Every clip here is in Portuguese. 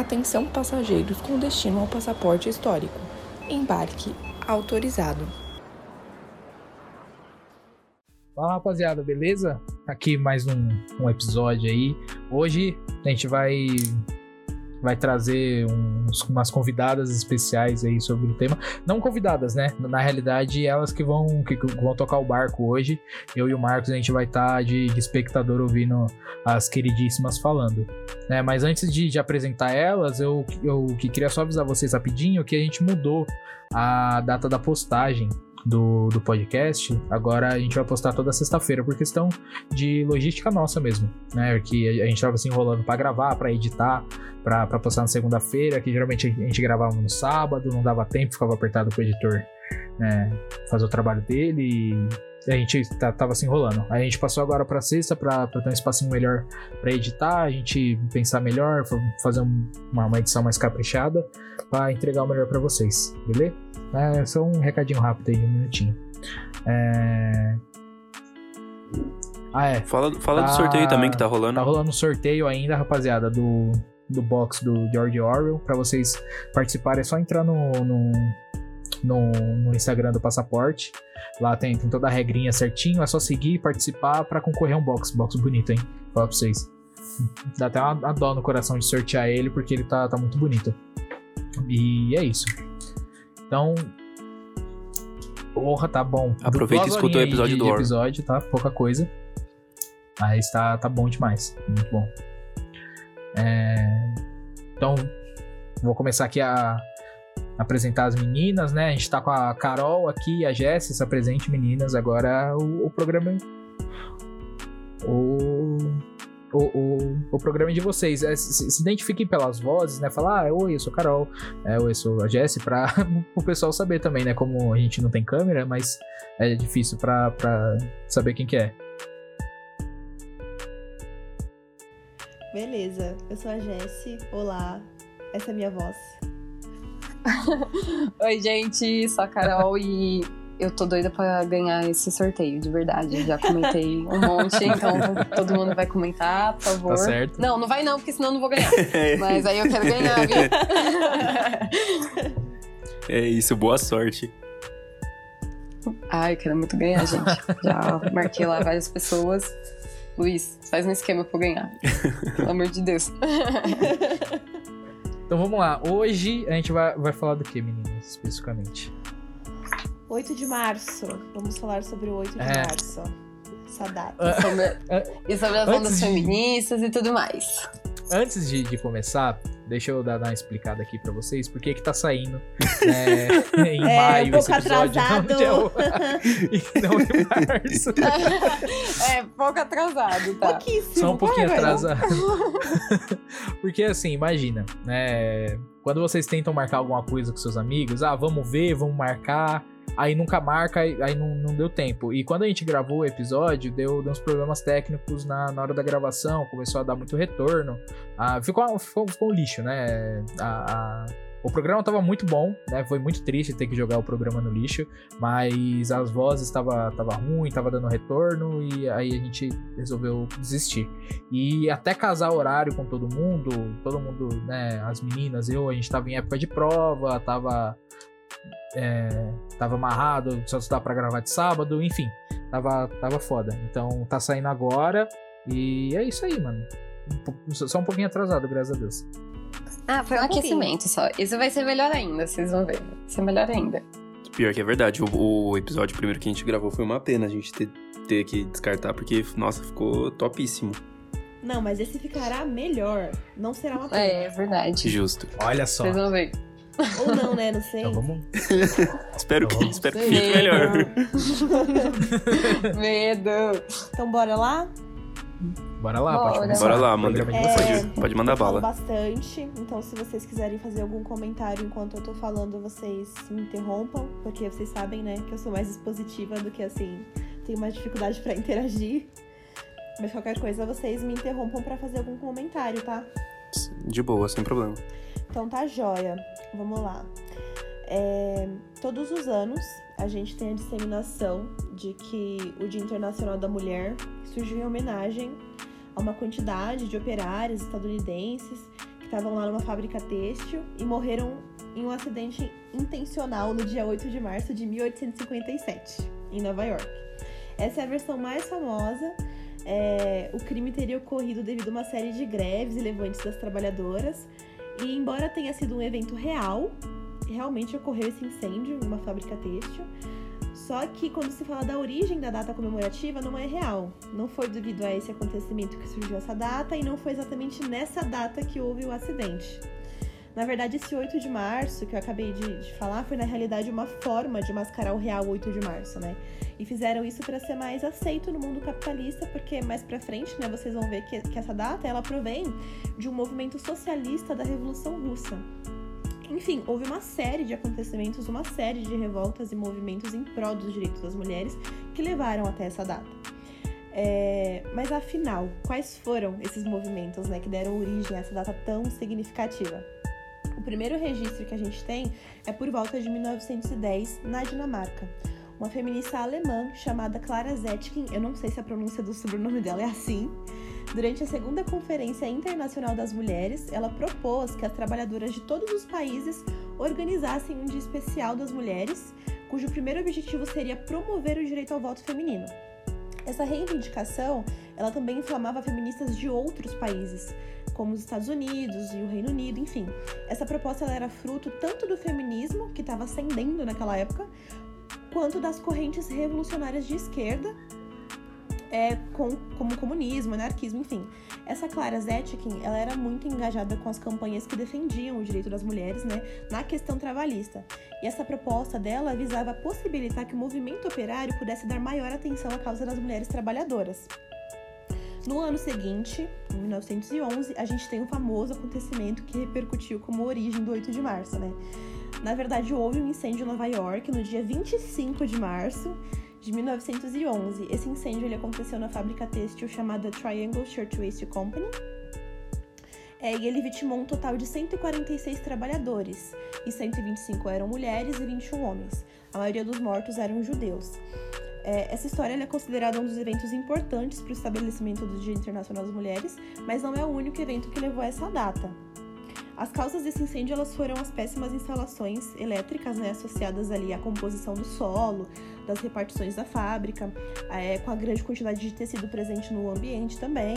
Atenção passageiros com destino ao passaporte histórico. Embarque autorizado. Fala rapaziada, beleza? Aqui mais um, um episódio aí. Hoje a gente vai vai trazer uns, umas convidadas especiais aí sobre o tema. Não convidadas, né? Na realidade, elas que vão, que vão tocar o barco hoje. Eu e o Marcos, a gente vai estar tá de, de, espectador ouvindo as queridíssimas falando. Né? Mas antes de, de apresentar elas, eu, eu queria só avisar vocês rapidinho que a gente mudou a data da postagem do, do podcast, agora a gente vai postar toda sexta-feira por questão de logística nossa mesmo, né? Que a gente tava se enrolando para gravar, para editar, para postar na segunda-feira, que geralmente a gente gravava no sábado, não dava tempo, ficava apertado pro editor né, fazer o trabalho dele e a gente tá, tava se enrolando. Aí a gente passou agora para sexta para ter um espacinho melhor para editar, a gente pensar melhor, fazer uma, uma edição mais caprichada para entregar o melhor para vocês, beleza? É só um recadinho rápido aí, um minutinho. É... Ah, é. Fala, fala tá... do sorteio também que tá rolando. Tá rolando um sorteio ainda, rapaziada, do, do box do George Orwell. Para vocês participarem, é só entrar no, no, no, no Instagram do Passaporte. Lá tem, tem, toda a regrinha certinho, é só seguir e participar para concorrer a um box. Box bonito, hein? Fala pra vocês. Dá até uma, uma dó no coração de sortear ele, porque ele tá, tá muito bonito. E é isso. Então. Porra, tá bom. Aproveita e escuta o episódio de, do de episódio, tá? Pouca coisa. Mas tá, tá bom demais. Muito bom. É... Então, vou começar aqui a apresentar as meninas, né? A gente tá com a Carol aqui, a Jéssica, se apresente, meninas. Agora o, o programa. O o, o, o programa de vocês. É, se, se, identifiquem pelas vozes, né? Falar, ah, oi, eu sou a Carol, é, oi, eu sou a Jessie, pra o pessoal saber também, né? Como a gente não tem câmera, mas é difícil pra saber quem que é. Beleza, eu sou a Jessie, olá, essa é a minha voz. Oi, gente, sou a Carol e eu tô doida pra ganhar esse sorteio, de verdade. Já comentei um monte, então todo mundo vai comentar, por favor. Tá certo. Não, não vai não, porque senão eu não vou ganhar. Mas aí eu quero ganhar, viu? É isso, boa sorte. Ai, eu quero muito ganhar, gente. Já marquei lá várias pessoas. Luiz, faz um esquema pra eu ganhar. Pelo amor de Deus. Então vamos lá. Hoje a gente vai, vai falar do que, meninas, especificamente? 8 de março. Vamos falar sobre o 8 de é. março. Essa data. E sobre, e sobre as ondas de... feministas e tudo mais. Antes de, de, começar, deixa eu dar, dar uma explicada aqui pra vocês. Por que que tá saindo né, em é, maio um esse episódio? Atrasado. Não, não em março. É, pouco atrasado, tá? Pouquíssimo. Só um pouquinho atrasado. Porque assim, imagina, né? Quando vocês tentam marcar alguma coisa com seus amigos, ah, vamos ver, vamos marcar aí nunca marca, aí não, não deu tempo. E quando a gente gravou o episódio, deu, deu uns problemas técnicos na, na hora da gravação, começou a dar muito retorno. Ah, ficou, ficou, ficou um lixo, né? A, a, o programa estava muito bom, né? Foi muito triste ter que jogar o programa no lixo, mas as vozes estavam tava ruim, tava dando retorno e aí a gente resolveu desistir. E até casar horário com todo mundo, todo mundo, né? As meninas, eu, a gente tava em época de prova, tava tava amarrado, só dá para gravar de sábado, enfim, tava, tava foda. Então tá saindo agora e é isso aí, mano. Só um pouquinho atrasado, graças a Deus. Ah, foi um, um aquecimento só. Isso vai ser melhor ainda, vocês vão ver. Vai ser melhor ainda. Pior que é verdade, o, o, episódio primeiro que a gente gravou foi uma pena a gente ter, ter que descartar, porque, nossa, ficou topíssimo. Não, mas esse ficará melhor. Não será uma pena. É, é verdade. Justo. Olha só. Vocês vão ver. Ou não, né? Não sei. Então vamos. espero que, espero que fique melhor. Medo. Então bora lá? Bora lá, Bora. pode começar. Bora lá, manda, é, pode, pode mandar bala. bastante, então se vocês quiserem fazer algum comentário enquanto eu tô falando, vocês me interrompam, porque vocês sabem, né, que eu sou mais expositiva do que assim, tenho mais dificuldade para interagir. Mas qualquer coisa, vocês me interrompam para fazer algum comentário, tá? De boa, sem problema. Então tá joia. Vamos lá. É, todos os anos a gente tem a disseminação de que o Dia Internacional da Mulher surgiu em homenagem a uma quantidade de operários estadunidenses que estavam lá numa fábrica têxtil e morreram em um acidente intencional no dia 8 de março de 1857, em Nova York. Essa é a versão mais famosa. É, o crime teria ocorrido devido a uma série de greves e levantes das trabalhadoras. E embora tenha sido um evento real, realmente ocorreu esse incêndio em uma fábrica têxtil. Só que quando se fala da origem da data comemorativa, não é real. Não foi devido a esse acontecimento que surgiu essa data e não foi exatamente nessa data que houve o acidente. Na verdade, esse 8 de março que eu acabei de, de, falar foi na realidade uma forma de mascarar o real 8 de março, né? E fizeram isso para ser mais aceito no mundo capitalista, porque mais para frente, né, vocês vão ver que, que essa data ela provém de um movimento socialista da Revolução Russa. Enfim, houve uma série de acontecimentos, uma série de revoltas e movimentos em prol dos direitos das mulheres que levaram até essa data. É, mas afinal, quais foram esses movimentos né, que deram origem a essa data tão significativa? O primeiro registro que a gente tem é por volta de 1910, na Dinamarca. Uma feminista alemã chamada Clara Zetkin, eu não sei se a pronúncia do sobrenome dela é assim, Durante a segunda Conferência Internacional das Mulheres, ela propôs que as trabalhadoras de todos os países organizassem um dia especial das mulheres, cujo primeiro objetivo seria promover o direito ao voto feminino. Essa reivindicação, ela também inflamava feministas de outros países, como os Estados Unidos e o Reino Unido, enfim. Essa proposta era fruto tanto do feminismo, que estava ascendendo naquela época, quanto das correntes revolucionárias de esquerda, é, com, como comunismo, anarquismo, enfim. Essa Clara Zetkin, ela era muito engajada com as campanhas que defendiam o direito das mulheres, né, na questão trabalhista. E essa proposta dela visava possibilitar que o movimento operário pudesse dar maior atenção à causa das mulheres trabalhadoras. No ano seguinte, em 1911, a gente tem um famoso acontecimento que repercutiu como origem do 8 de março, né? Na verdade, houve um incêndio em Nova York no dia 25 de março de 1911. Esse incêndio ele aconteceu na fábrica têxtil chamada Triangle Shirtwaist Company. É, e ele vitimou um total de 146 trabalhadores, e 125 eram mulheres e 21 homens. A maioria dos mortos eram judeus. É, essa história é considerada um dos eventos importantes para o estabelecimento do Dia Internacional das Mulheres, mas não é o único evento que levou a essa data. As causas desse incêndio elas foram as péssimas instalações elétricas, né, associadas ali à composição do solo, das repartições da fábrica, é, com a grande quantidade de tecido presente no ambiente também.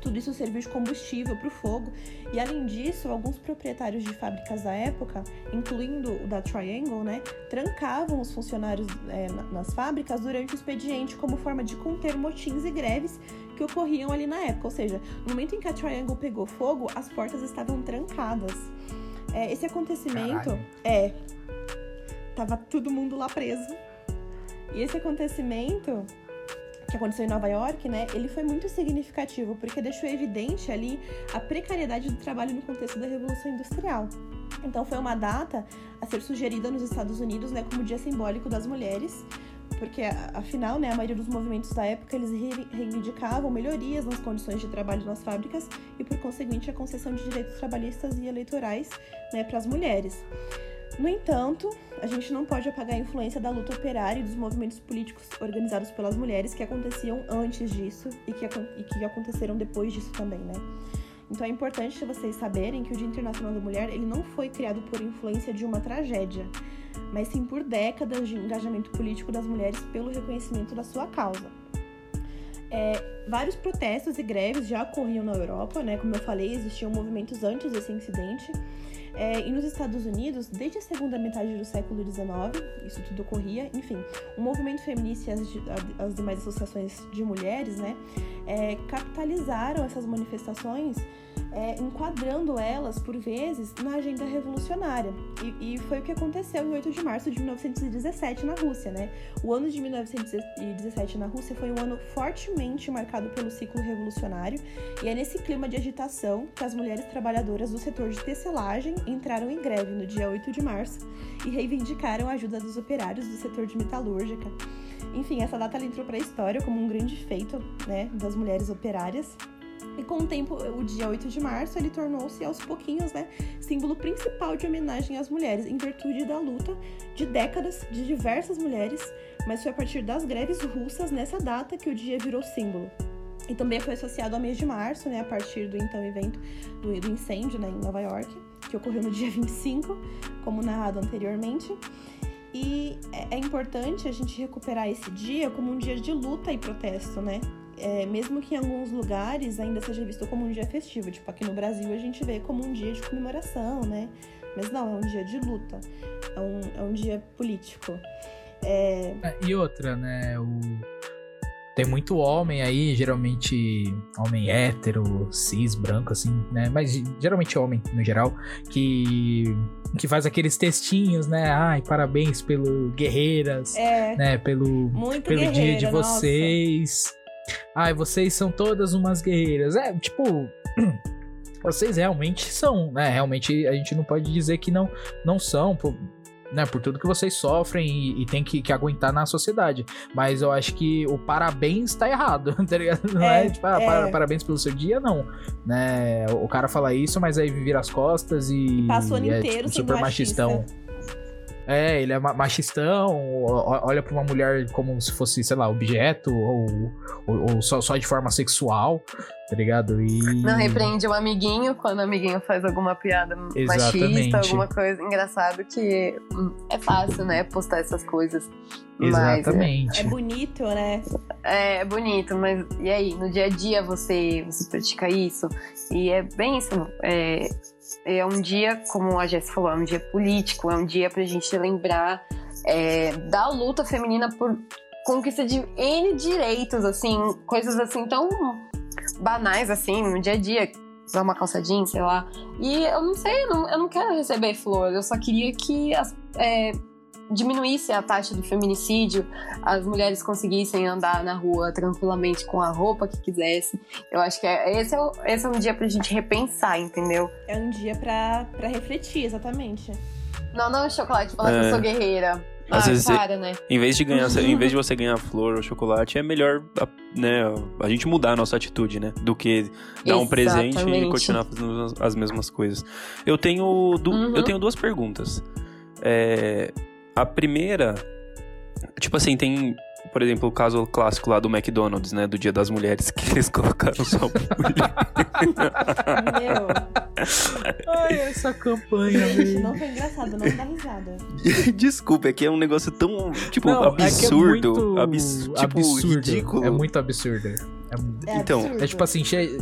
Tudo isso serviu de combustível para o fogo. E além disso, alguns proprietários de fábricas da época, incluindo o da Triangle, né, trancavam os funcionários é, nas fábricas durante o expediente como forma de conter motins e greves que ocorriam ali na época. Ou seja, no momento em que a Triangle pegou fogo, as portas estavam trancadas. É, esse acontecimento Caralho. é. Tava todo mundo lá preso. E esse acontecimento que aconteceu em Nova York, né, ele foi muito significativo porque deixou evidente ali a precariedade do trabalho no contexto da Revolução Industrial. Então foi uma data a ser sugerida nos Estados Unidos, né, como dia simbólico das mulheres, porque afinal, né, a maioria dos movimentos da época eles reivindicavam melhorias nas condições de trabalho nas fábricas e por conseguinte a concessão de direitos trabalhistas e eleitorais, né, para as mulheres. No entanto, a gente não pode apagar a influência da luta operária e dos movimentos políticos organizados pelas mulheres que aconteciam antes disso e que, e que aconteceram depois disso também, né? Então é importante vocês saberem que o Dia Internacional da Mulher ele não foi criado por influência de uma tragédia, mas sim por décadas de engajamento político das mulheres pelo reconhecimento da sua causa. É, vários protestos e greves já ocorriam na Europa, né? Como eu falei, existiam movimentos antes desse incidente. É, e nos Estados Unidos, desde a segunda metade do século XIX, isso tudo ocorria, enfim, o movimento feminista e as, as demais associações de mulheres, né, é, capitalizaram essas manifestações é, enquadrando elas, por vezes, na agenda revolucionária. E, e, foi o que aconteceu em 8 de março de 1917 na Rússia, né? O ano de 1917 na Rússia foi um ano fortemente marcado pelo ciclo revolucionário, e é nesse clima de agitação que as mulheres trabalhadoras do setor de tecelagem entraram em greve no dia 8 de março e reivindicaram a ajuda dos operários do setor de metalúrgica. Enfim, essa data entrou para a história como um grande feito né, das mulheres operárias e com o tempo, o dia 8 de março, ele tornou-se aos pouquinhos, né, símbolo principal de homenagem às mulheres, em virtude da luta de décadas de diversas mulheres, mas foi a partir das greves russas nessa data que o dia virou símbolo. E também foi associado ao mês de março, né, a partir do então evento do, do incêndio né, em Nova York, que ocorreu no dia 25, como narrado anteriormente. E é, é importante a gente recuperar esse dia como um dia de luta e protesto, né? É, mesmo que em alguns lugares ainda seja visto como um dia festivo, tipo aqui no Brasil a gente vê como um dia de comemoração, né? Mas não, é um dia de luta, é um, é um dia político. É... E outra, né? O... Tem muito homem aí, geralmente homem hétero, cis, branco, assim, né? Mas geralmente homem, no geral, que, que faz aqueles textinhos, né? Ai, parabéns pelo guerreiras, É, né? Pelo, muito pelo dia de guerreira, nossa. Ai, vocês são todas umas guerreiras. É, tipo, vocês realmente são, né? Realmente a gente não pode dizer que não, não são, por, né? Por tudo que vocês sofrem e, e tem que, que aguentar na sociedade. Mas eu acho que o parabéns tá errado, tá ligado? Não é, É, tipo, ah, é. para- parabéns pelo seu dia, não. Né? O cara fala isso, mas aí vira as costas e. passa o ano é, inteiro tipo, super machistão. machista. É, ele é ma- machistão, olha pra uma mulher como se fosse, sei lá, objeto, ou, ou, ou só, só de forma sexual, tá ligado? E. Não repreende um amiguinho quando o amiguinho faz alguma piada Exatamente. machista, alguma coisa. Engraçado que hum, é fácil, né? Postar essas coisas. Mas Exatamente. É bonito, né? é, é bonito, mas e aí? No dia a dia você, você pratica isso? E é bem isso. É, é um dia, como a Jess falou, é um dia político, é um dia pra gente lembrar é, da luta feminina por conquista de N direitos, assim, coisas assim tão banais assim, no dia a dia. Usar uma calça jeans, sei lá. E eu não sei, eu não, eu não quero receber flor, eu só queria que as, é, diminuísse a taxa do feminicídio, as mulheres conseguissem andar na rua tranquilamente com a roupa que quisessem. Eu acho que é, esse, é o- esse é um dia pra gente repensar, entendeu? É um dia pra, pra refletir, exatamente. Não, não chocolate, falar que É. eu sou guerreira. Às ah, vezes para, né? Em vez de ganhar, em vez de você ganhar flor ou chocolate, é melhor né, a gente mudar a nossa atitude, né? Do que dar um presente e Exatamente. continuar fazendo as- as mesmas coisas. Eu tenho, du- Uhum. eu tenho duas perguntas. É, a primeira, tipo assim, tem, por exemplo, o caso clássico lá do McDonald's, né? Do Dia das Mulheres, que eles colocaram só mulher. Meu, Ai, essa campanha, gente, não foi engraçado, não dá risada. Desculpa, é que é um negócio tão, tipo, Não, é é absurdo. muito abs- tipo, absurdo. ridículo. É muito absurdo. É É Então, absurdo. É tipo assim, che-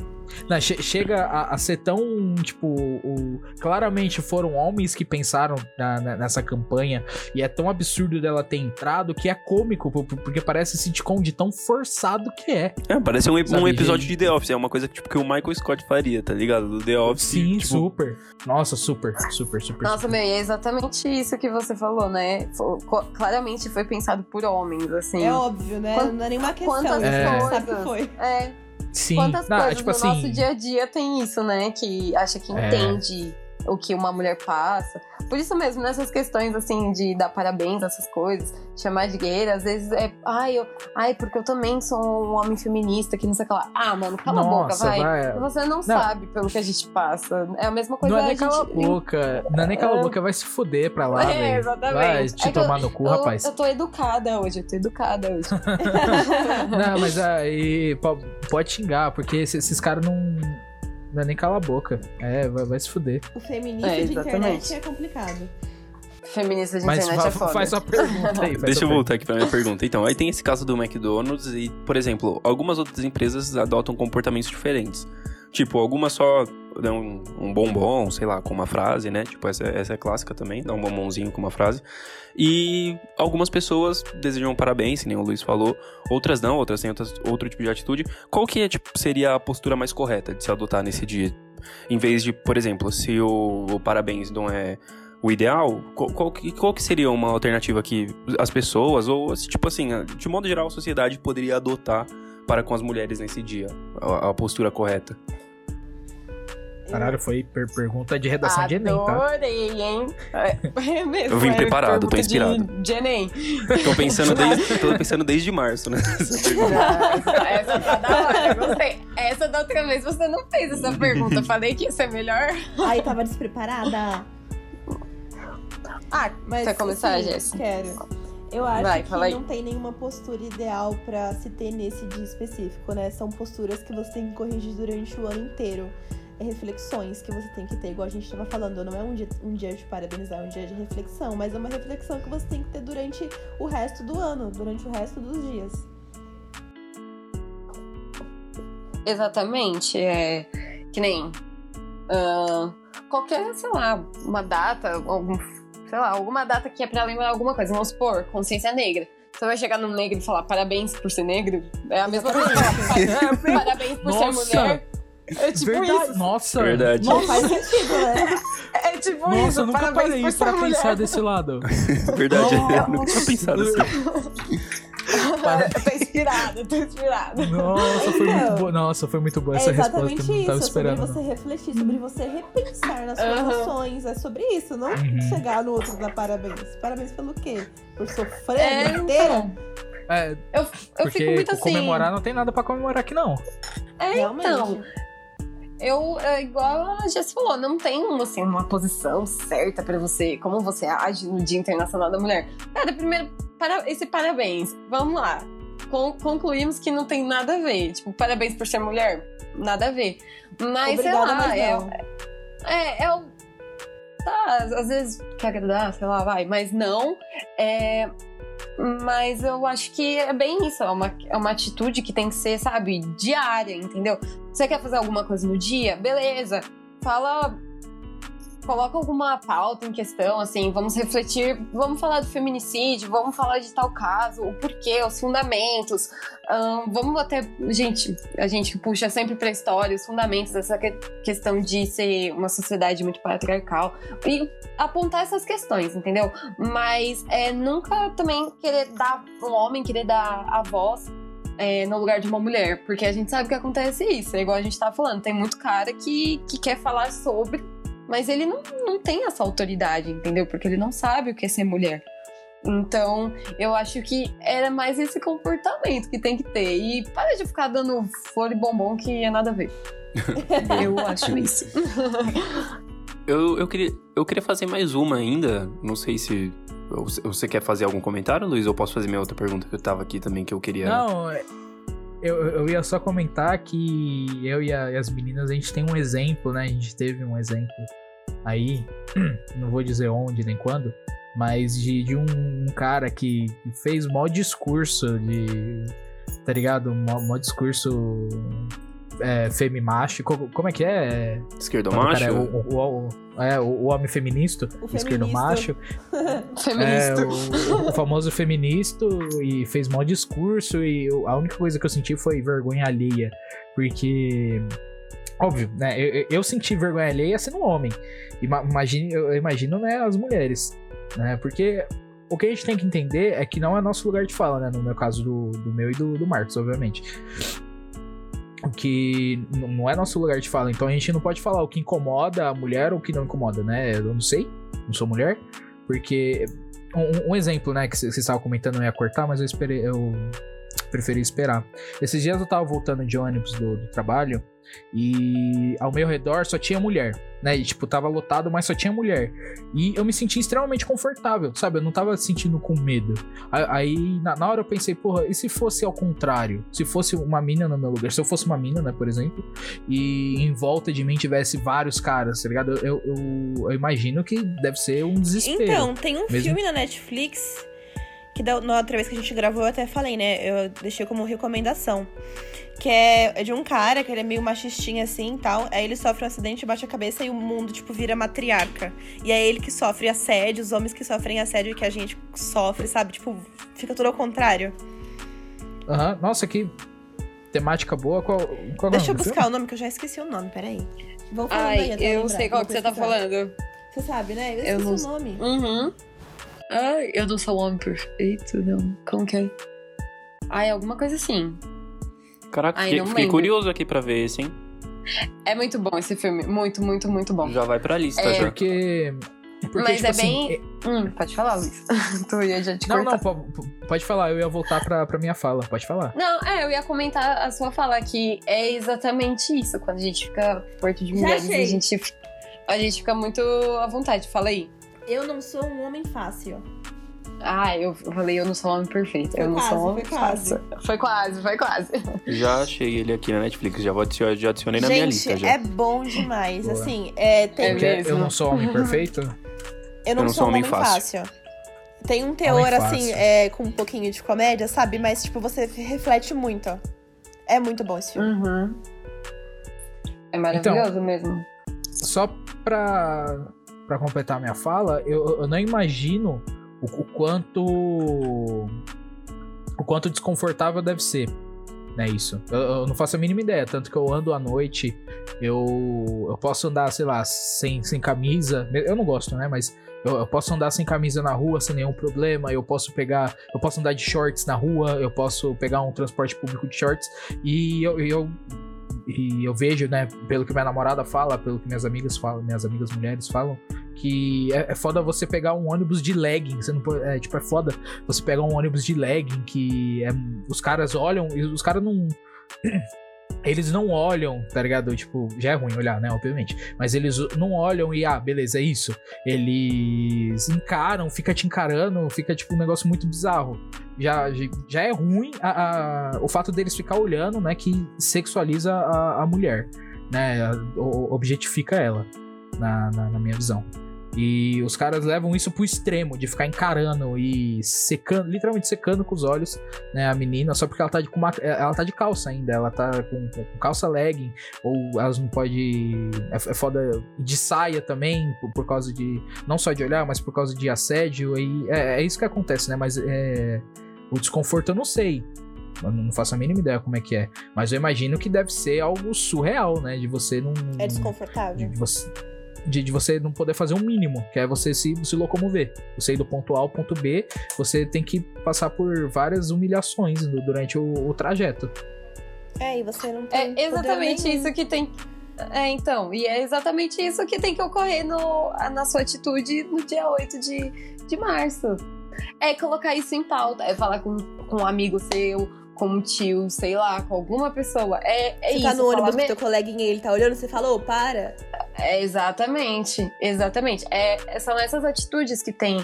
não, che- chega a, a ser tão, tipo, o- claramente foram homens que pensaram na- na- nessa campanha e é tão absurdo dela ter entrado que é cômico, po- porque parece sitcom de tão forçado que é. É, parece um, Sabe, um episódio gente? de The Office. É uma coisa que, tipo, que o Michael Scott faria, tá ligado? Do The Office. Sim, tipo, super. Nossa, super, super, super. Nossa, super. meu, e é exatamente isso que você falou, né? Fo- co- claramente foi pensado por homens, assim. É óbvio, né? Quant- não é nenhuma questão. quantas gente coisas. sabe que foi. É, Sim, quantas não, coisas tipo no assim, nosso dia a dia tem isso, né? Que acha que É. entende o que uma mulher passa. Por isso mesmo, nessas questões, assim, de dar parabéns, essas coisas, chamar de guerreira, às vezes é, ai, eu, ai, porque eu também sou um homem feminista, que não sei o que lá. Ah, mano, cala a boca, Nossa, vai. vai. Você não, sabe pelo que a gente passa. É a mesma coisa não é nem gente... cala a boca, não é nem cala a É. boca, vai se fuder pra lá, É, velho. exatamente. Vai te É que eu- tomar no cu, eu, rapaz. Eu tô educada hoje, eu tô educada hoje. Não, mas aí po- pode xingar, porque esses caras não. Não é nem cala a boca. É, vai, vai se fuder. O feminista É, de internet é complicado. Feminista de Mas internet fa- é foda. faz sua pergunta aí. Deixa eu voltar aqui pra minha pergunta. Então, aí tem esse caso do McDonald's e, por exemplo, algumas outras empresas adotam comportamentos diferentes. Tipo, algumas só dão um, um bombom, sei lá, com uma frase, né? Tipo, essa, essa é clássica também, dá um bombonzinho com uma frase. E algumas pessoas desejam parabéns, nem o Luiz falou. Outras não, outras têm outras, outro tipo de atitude. Qual que é, tipo, seria a postura mais correta de se adotar nesse dia? Em vez de, por exemplo, se o, o parabéns não é o ideal, qual, qual, que- qual que seria uma alternativa que as pessoas, ou tipo assim, de modo geral, a sociedade poderia adotar para com as mulheres nesse dia? A, a postura correta. Caralho, foi per- pergunta de redação de Enem, tá? Adorei, hein? É, é mesmo, Eu vim é preparado, tô inspirado. De, de Enem. Tô pensando desde, tô pensando desde março, né? Essa pergunta. Essa, tá da hora, gostei. Essa da outra vez você não fez essa pergunta. Eu falei que ia ser melhor. Ai, tava despreparada. Ah, Mas, Quer começar, Jéssica? Quero. Eu acho Vai, que não tem nenhuma postura ideal pra se ter nesse dia específico, né? São posturas que você tem que corrigir durante o ano inteiro. É reflexões que você tem que ter, igual a gente tava falando. Não é um dia, um dia de parabenizar, é um dia de reflexão, mas é uma reflexão que você tem que ter durante o resto do ano, durante o resto dos dias. Exatamente. É que nem ah, qualquer, sei lá, uma data, algum, sei lá, alguma data que é pra lembrar alguma coisa. Vamos supor, consciência negra. Você vai chegar num negro e falar parabéns por ser negro? É a mesma coisa. que falar, "Pa- Parabéns por ser Nossa. mulher. É tipo Verdade. isso. Nossa. Verdade. Não faz sentido, né? É tipo Nossa, isso. eu nunca parei ser pra mulher. pensar desse lado. Verdade, Nossa. eu nunca tinha pensado assim. Eu tô inspirada, tô inspirada. Nossa, foi Então. muito boa. Nossa, foi muito boa É essa exatamente resposta. Eu não tava isso, é sobre esperando. você refletir, sobre você repensar nas suas Aham. ações. É sobre isso, não Uhum. chegar no outro e dar parabéns. Parabéns pelo quê? Por sofrer É, inteira? então, É, eu, eu fico muito assim. comemorar não tem nada pra comemorar aqui, não. É, Realmente. então. Eu, é igual a Jess falou, não tem uma, assim, uma posição certa pra você, como você age no Dia Internacional da Mulher. Cara, primeiro, para, esse parabéns. Vamos lá. Con- concluímos que não tem nada a ver. Tipo, parabéns por ser mulher, nada a ver. Mas, Obrigada, lá, mas é, não. é, é o. Tá, às vezes quer agradar, sei lá, vai, mas não. É, mas eu acho que é bem isso, é uma, é uma atitude que tem que ser, sabe, diária, entendeu? Você quer fazer alguma coisa no dia? Beleza. Fala. Coloca alguma pauta em questão, assim, vamos refletir, vamos falar do feminicídio, vamos falar de tal caso, o porquê, os fundamentos, ahn, vamos até. Gente, a gente puxa sempre pra história os fundamentos dessa que- questão de ser uma sociedade muito patriarcal e apontar essas questões, entendeu? Mas é, nunca também querer dar um homem, querer dar a voz é, no lugar de uma mulher, porque a gente sabe que acontece isso, é igual a gente tá falando, tem muito cara que, que quer falar sobre, mas ele não, não tem essa autoridade, entendeu? Porque ele não sabe o que é ser mulher. Então, eu acho que era mais esse comportamento que tem que ter. E para de ficar dando flor e bombom que é nada a ver. eu acho isso. Eu, eu, queria, eu queria fazer mais uma ainda. Não sei se. Você você quer fazer algum comentário, Luiz? Ou posso fazer minha outra pergunta que eu tava aqui também, que eu queria. Não, é- eu, eu ia só comentar que eu e, a- e as meninas, a gente tem um exemplo, né? A gente teve um exemplo aí, não vou dizer onde nem quando, mas de, de um, um cara que fez mó discurso de. Tá ligado? Mó, mó discurso é, femimacho. Co- Como é que é? Esquerdo Quando o macho? é o, o, o- é, o- o homem feminista, O esquerdo feminista. macho. É, Feminista. o, o famoso feminista e fez mó discurso e a única coisa que eu senti foi vergonha alheia, porque óbvio, né? Eu, eu- senti vergonha alheia sendo um homem. Ima- Imagine, eu eu imagino, né, as mulheres, né? Porque o que a gente tem que entender é que não é nosso lugar de fala, né? No meu caso do, do meu e do, do Marcos, obviamente. Que não é nosso lugar de fala. Então a gente não pode falar o que incomoda a mulher ou o que não incomoda, né? Eu não sei, não sou mulher. Porque. Um, um exemplo, né, que vocês estavam comentando, eu ia cortar, mas eu esperei. Eu preferi esperar. Esses dias eu tava voltando de ônibus do, do trabalho e ao meu redor só tinha mulher, né? E tipo, tava lotado, mas só tinha mulher. E eu me senti extremamente confortável, sabe? Eu não tava sentindo com medo. Aí, na, na hora eu pensei, porra, e se fosse ao contrário? Se fosse uma mina no meu lugar? Se eu fosse uma mina, né, por exemplo, e em volta de mim tivesse vários caras, tá ligado? Eu, eu, eu imagino que deve ser um desespero. Então, tem um Mesmo- filme na Netflix que da na outra vez que a gente gravou eu até falei, né? Eu deixei como recomendação. Que é, é de um cara que ele é meio machistinha assim e tal. Aí ele sofre um acidente, bate a cabeça e o mundo, tipo, vira matriarca. E é ele que sofre assédio, os homens que sofrem assédio que a gente sofre, sabe? Tipo, fica tudo ao contrário. Aham, Nossa, que temática boa. Qual, qual Deixa é eu o buscar o nome, que eu já esqueci o nome, peraí. Vão falando aí Ai, até eu lembrar, sei qual vou que você tá falando. Você sabe, né? Eu Eu esqueci não- o nome. Uhum. Ai, eu não sou um homem perfeito, não. Como que é? Ai, alguma coisa assim. Caraca, Ai, fiquei, fiquei curioso aqui pra ver esse, hein? É muito bom esse filme. Muito, muito, muito bom. Já vai pra lista, É. já. Porque. porque Mas tipo é assim, bem- Hum, pode falar, Luiz. tu ia já te Não, cortar. não, po- po- pode falar, eu ia voltar pra, pra minha fala, pode falar. Não, é, eu ia comentar a sua fala que é exatamente isso. Quando a gente fica perto de mulheres, a gente, a gente fica muito à vontade. Fala aí. Eu não sou um homem fácil. Ah, eu falei, eu não sou homem perfeito. Foi eu não quase, sou homem foi quase. fácil. Foi quase, foi quase. Já achei ele aqui na Netflix, já, vou adicionar, já adicionei na minha Gente, lista já. é bom demais. Boa. Assim, é, tem, É eu não sou homem perfeito. eu não, sou um homem fácil. Tem um teor, Homem assim, fácil. é, com um pouquinho de comédia, sabe? Mas, tipo, você reflete muito. É muito bom esse filme. Uhum. É maravilhoso Então, mesmo. Só pra, pra completar minha fala, eu, eu não imagino o, o quanto. O quanto desconfortável deve ser. Né, isso. Eu, eu não faço a mínima ideia. Tanto que eu ando à noite, eu, eu posso andar, sei lá, sem, sem camisa. Eu não gosto, né? Mas eu, eu posso andar sem camisa na rua sem nenhum problema. Eu posso pegar. Eu posso andar de shorts na rua. Eu posso pegar um transporte público de shorts. E eu, eu e eu vejo, né, pelo que minha namorada fala, pelo que minhas amigas falam, minhas amigas mulheres falam, que é, é foda você pegar um ônibus de legging. Você não pode, é, tipo, é foda você pegar um ônibus de legging que é- os caras olham e os caras não. Eles não olham, tá ligado? Tipo, já é ruim olhar, né? Obviamente. Mas eles não olham e, ah, beleza, é isso. Eles encaram, fica te encarando, fica tipo um negócio muito bizarro. Já, já é ruim a- a- o fato deles ficar olhando, né? Que sexualiza a, a mulher, né? Objetifica ela, na, na, na minha visão. E os caras levam isso pro extremo, de ficar encarando e secando, literalmente secando com os olhos, né, a menina, só porque ela tá de, uma- ela tá de calça ainda, ela tá com, com- com calça legging, ou elas não pode é, é foda de saia também, por, por causa de, não só de olhar, mas por causa de assédio, e é, é isso que acontece, né, mas é, o desconforto eu não sei, eu não faço a mínima ideia como é que é, mas eu imagino que deve ser algo surreal, né, de você não... É desconfortável. de você, de, de você não poder fazer um mínimo, que é você se, se locomover. Você ir do ponto A ao ponto B, você tem que passar por várias humilhações du- durante o, o trajeto. É, e você não tem. É exatamente isso que tem. É, então, e é exatamente isso que tem que ocorrer no, na sua atitude no dia 8 de, de março. É colocar isso em pauta, é falar com, com um amigo seu, com um tio, sei lá, com alguma pessoa. É, é Você isso. tá no ônibus me- com teu coleguinha e ele tá olhando, você fala, ô, para. É, exatamente, exatamente. É, são essas atitudes que tem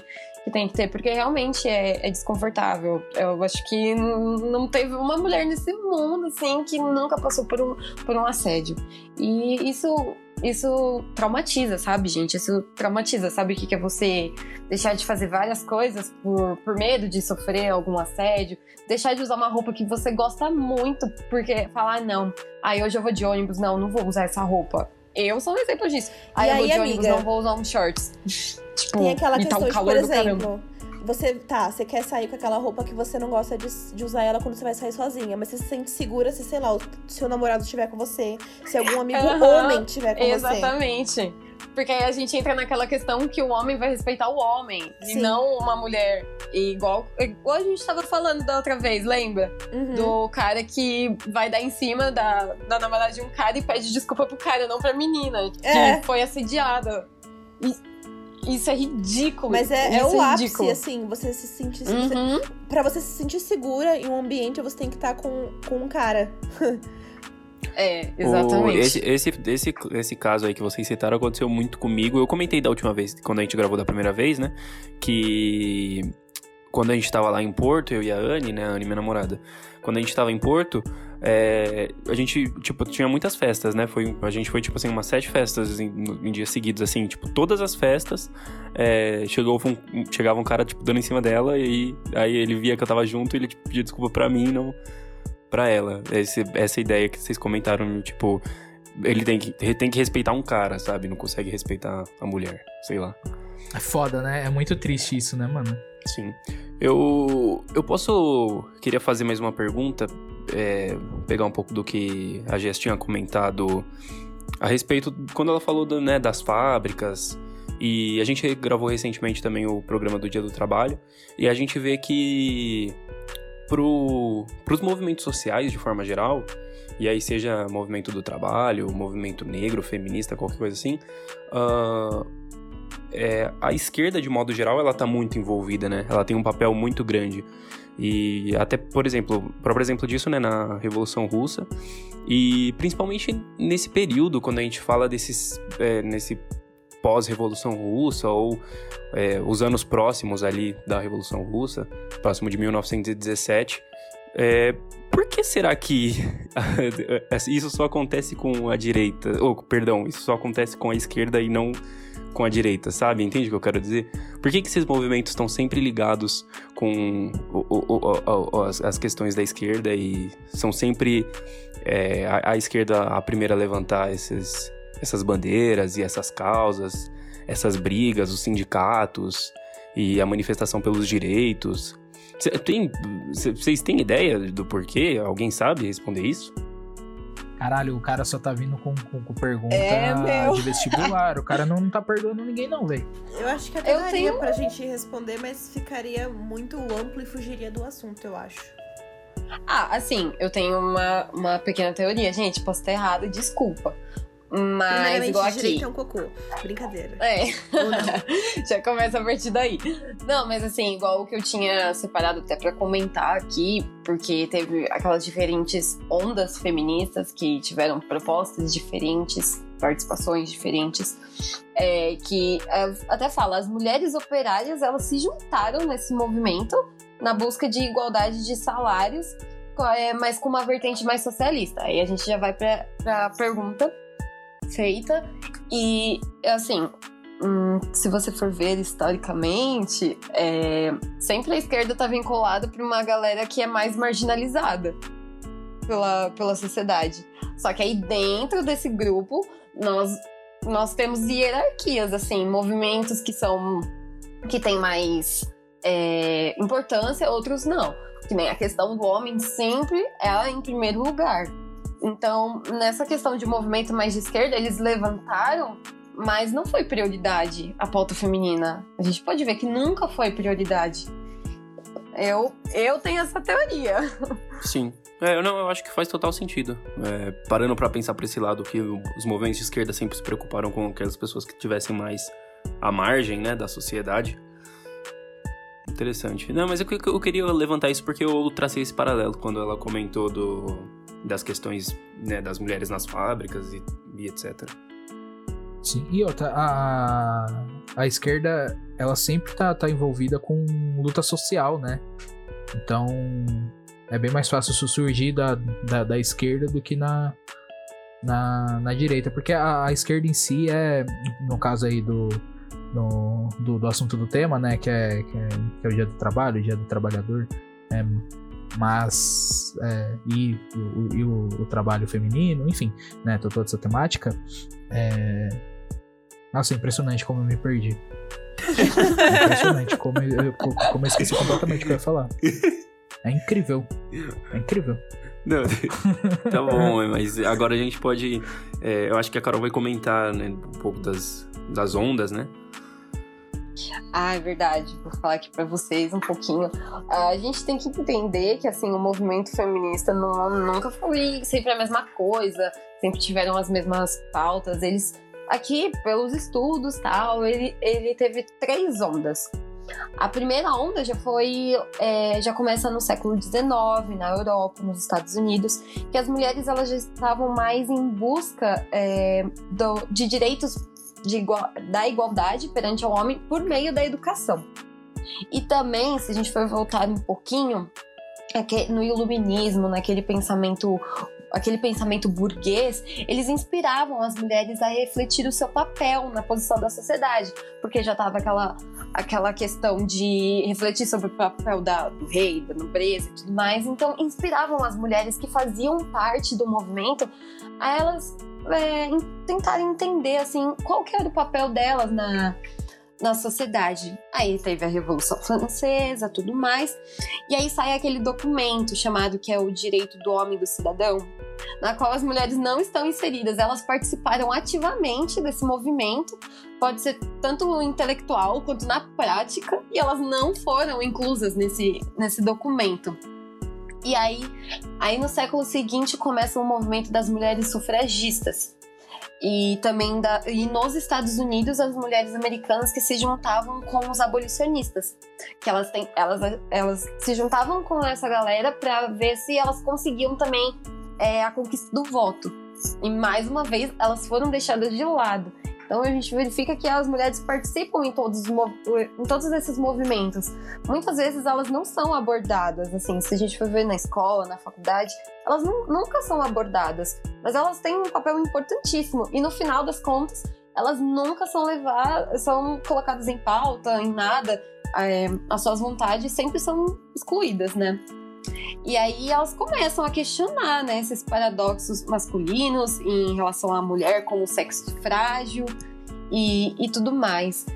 que, tem que ter, porque realmente é, é desconfortável. Eu acho que não teve uma mulher nesse mundo, assim, que nunca passou por um, por um assédio. E isso, isso traumatiza, sabe, gente? Isso traumatiza. Sabe o que que é você deixar de fazer várias coisas por, por medo de sofrer algum assédio? Deixar de usar uma roupa que você gosta muito, porque falar, ah, não, aí hoje eu vou de ônibus, não, não vou usar essa roupa. Eu sou um exemplo disso. Aí eu vou de ônibus, amiga? não vou usar um shorts. tipo, Tem aquela e tá questão um de, por calor do caramba. Você tá, você quer sair com aquela roupa que você não gosta de, de usar ela quando você vai sair sozinha, mas você se sente segura se, sei lá, o seu namorado estiver com você, se algum amigo Aham, homem estiver com você. Exatamente. Porque aí a gente entra naquela questão que o homem vai respeitar o homem Sim. e não uma mulher. E igual, igual a gente tava falando da outra vez, lembra? Uhum. Do cara que vai dar em cima da, da namorada de um cara e pede desculpa pro cara, não pra menina, É. que foi assediada. E isso é ridículo. Mas é, é o ápice, ridículo. assim, você se sentir. você- Uhum. Pra você se sentir segura em um ambiente, você tem que estar com, com um cara. É, O- exatamente. esse, esse, esse, esse caso aí que vocês citaram aconteceu muito comigo. Eu comentei da última vez, quando a gente gravou da primeira vez, né? Que quando a gente tava lá em Porto, eu e a Anne, né? A Anne, minha namorada. Quando a gente tava em Porto, é, a gente, tipo, tinha muitas festas, né? Foi, a gente foi, tipo assim, umas sete festas em, em dias seguidos, assim. Tipo, todas as festas, é, chegou um, chegava um cara, tipo, dando em cima dela. E aí ele via que eu tava junto e ele tipo, pedia desculpa pra mim, não pra ela. Esse, essa ideia que vocês comentaram, tipo, ele tem que, tem que respeitar um cara, sabe? Não consegue respeitar a mulher, sei lá. É foda, né? É muito triste isso, né, mano? Sim. Eu, eu posso. Queria fazer mais uma pergunta, é, pegar um pouco do que a Jess tinha comentado a respeito. Quando ela falou do, né, das fábricas. E a gente gravou recentemente também o programa do Dia do Trabalho. E a gente vê que pro, pros movimentos sociais, de forma geral, e aí seja movimento do trabalho, movimento negro, feminista, qualquer coisa assim, ah, é, a esquerda, de modo geral, ela tá muito envolvida, né? Ela tem um papel muito grande. E até, por exemplo, próprio exemplo disso, né, na Revolução Russa. E principalmente nesse período, quando a gente fala desses. é, nesse pós-Revolução Russa ou é, os anos próximos ali da Revolução Russa, próximo de 1917. É, por que será que isso só acontece com a direita? Ou, perdão, isso só acontece com a esquerda e não com a direita, sabe? Entende o que eu quero dizer? Por que, que esses movimentos estão sempre ligados com o, o, o, as, as, questões da esquerda e são sempre é, a, a, esquerda a primeira a levantar esses, essas bandeiras e essas causas, essas brigas, os sindicatos e a manifestação pelos direitos? Vocês têm ideia do porquê? Alguém sabe responder isso? Caralho, o cara só tá vindo com, com, com pergunta é, de vestibular. o cara não, não tá perdoando ninguém, não, velho. Eu acho que até eu daria tenho... pra gente responder, mas ficaria muito amplo e fugiria do assunto, eu acho. Ah, assim, eu tenho uma, uma pequena teoria. Gente, posso estar errado, desculpa. Mas igual aqui. direito é um cocô. Brincadeira. É. Já começa a partir daí. Não, mas assim, igual o que eu tinha separado até para comentar aqui, porque teve aquelas diferentes ondas feministas que tiveram propostas diferentes, participações diferentes, é, que é, até fala, as mulheres operárias elas se juntaram nesse movimento na busca de igualdade de salários, é, mas com uma vertente mais socialista. Aí a gente já vai para a pergunta feita. E, assim, hum, se você for ver historicamente, é, sempre a esquerda está vinculada para uma galera que é mais marginalizada pela, pela sociedade. Só que aí dentro desse grupo, nós, nós temos hierarquias, assim, movimentos que são. que têm mais é, importância, outros não. Que nem a questão do homem sempre é em primeiro lugar. Então, nessa questão de movimento mais de esquerda, eles levantaram, mas não foi prioridade a pauta feminina. A gente pode ver que nunca foi prioridade. Eu, eu tenho essa teoria. Sim. É, eu, não, eu acho que faz total sentido. É, parando para pensar por esse lado, que os movimentos de esquerda sempre se preocuparam com aquelas pessoas que tivessem mais à margem né, da sociedade. Interessante. Não, mas eu, eu queria levantar isso porque eu tracei esse paralelo quando ela comentou do, das questões né, das mulheres nas fábricas e, e, etc. Sim, e outra, a, a esquerda, ela sempre tá, tá envolvida com luta social, né? Então, é bem mais fácil surgir da, da, da esquerda do que na, na, na direita, porque a, a, esquerda em si é, no caso aí do, no, do, do assunto do tema, né, que é, que é, que é o dia do trabalho, o dia do trabalhador, é, mas é, e, o, e o, o, trabalho feminino, enfim, né, toda essa temática. É... Nossa, é impressionante como eu me perdi. É impressionante como eu, como eu esqueci completamente o que eu ia falar. É incrível. É incrível. Não, tá bom, mas agora a gente pode. É, eu acho que a Carol vai comentar né, um pouco das, das ondas, né? Ah, é verdade. Vou falar aqui para vocês um pouquinho. A gente tem que entender que assim o movimento feminista não, nunca foi sempre a mesma coisa, sempre tiveram as mesmas pautas. Eles aqui pelos estudos tal, ele, ele teve três ondas. A primeira onda já foi, é, já começa no século XIX na Europa, nos Estados Unidos, que as mulheres elas já estavam mais em busca é, do, de direitos de igual, da igualdade perante o homem por meio da educação. E também, se a gente for voltar um pouquinho é no iluminismo, naquele pensamento aquele pensamento burguês, eles inspiravam as mulheres a refletir o seu papel na posição da sociedade, porque já estava aquela, aquela questão de refletir sobre o papel da, do rei, da nobreza e tudo mais. Então, inspiravam as mulheres que faziam parte do movimento a elas é, tentarem entender assim qual que era o papel delas na, na sociedade. Aí teve a Revolução Francesa, tudo mais, e aí sai aquele documento chamado que é o Direito do Homem e do Cidadão, na qual as mulheres não estão inseridas, elas participaram ativamente desse movimento, pode ser tanto intelectual quanto na prática, e elas não foram inclusas nesse, nesse documento. E aí, aí no século seguinte começa o movimento das mulheres sufragistas. E também da, e nos Estados Unidos as mulheres americanas que se juntavam com os abolicionistas, que elas têm, elas, elas se juntavam com essa galera para ver se elas conseguiam também é, a conquista do voto. E mais uma vez elas foram deixadas de lado. Então a gente verifica que as mulheres participam em todos, em todos esses movimentos. Muitas vezes elas não são abordadas, assim, se a gente for ver na escola, na faculdade, elas nunca são abordadas, mas elas têm um papel importantíssimo e no final das contas elas nunca são levadas, são colocadas em pauta, em nada. É, as suas vontades sempre são excluídas, né? E aí elas começam a questionar né, esses paradoxos masculinos em relação à mulher como sexo frágil e, e tudo mais.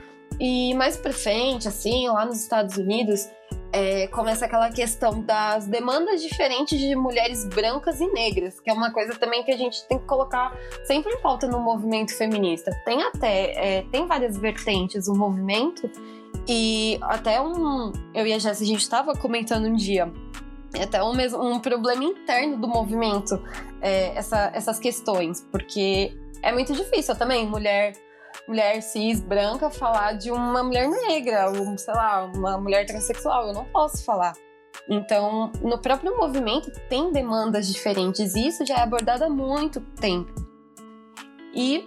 E mais pra frente, assim, lá nos Estados Unidos, é, começa aquela questão das demandas diferentes de mulheres brancas e negras, que é uma coisa também que a gente tem que colocar sempre em pauta no movimento feminista. Tem até, é, tem várias vertentes o movimento, e até um. Eu e a Jéssica, a gente estava comentando um dia até um, mesmo, um problema interno do movimento é, essa, essas questões, porque é muito difícil também, mulher mulher cis branca falar de uma mulher negra, ou sei lá, uma mulher transexual, eu não posso falar. Então, no próprio movimento tem demandas diferentes e isso já é abordado há muito tempo. E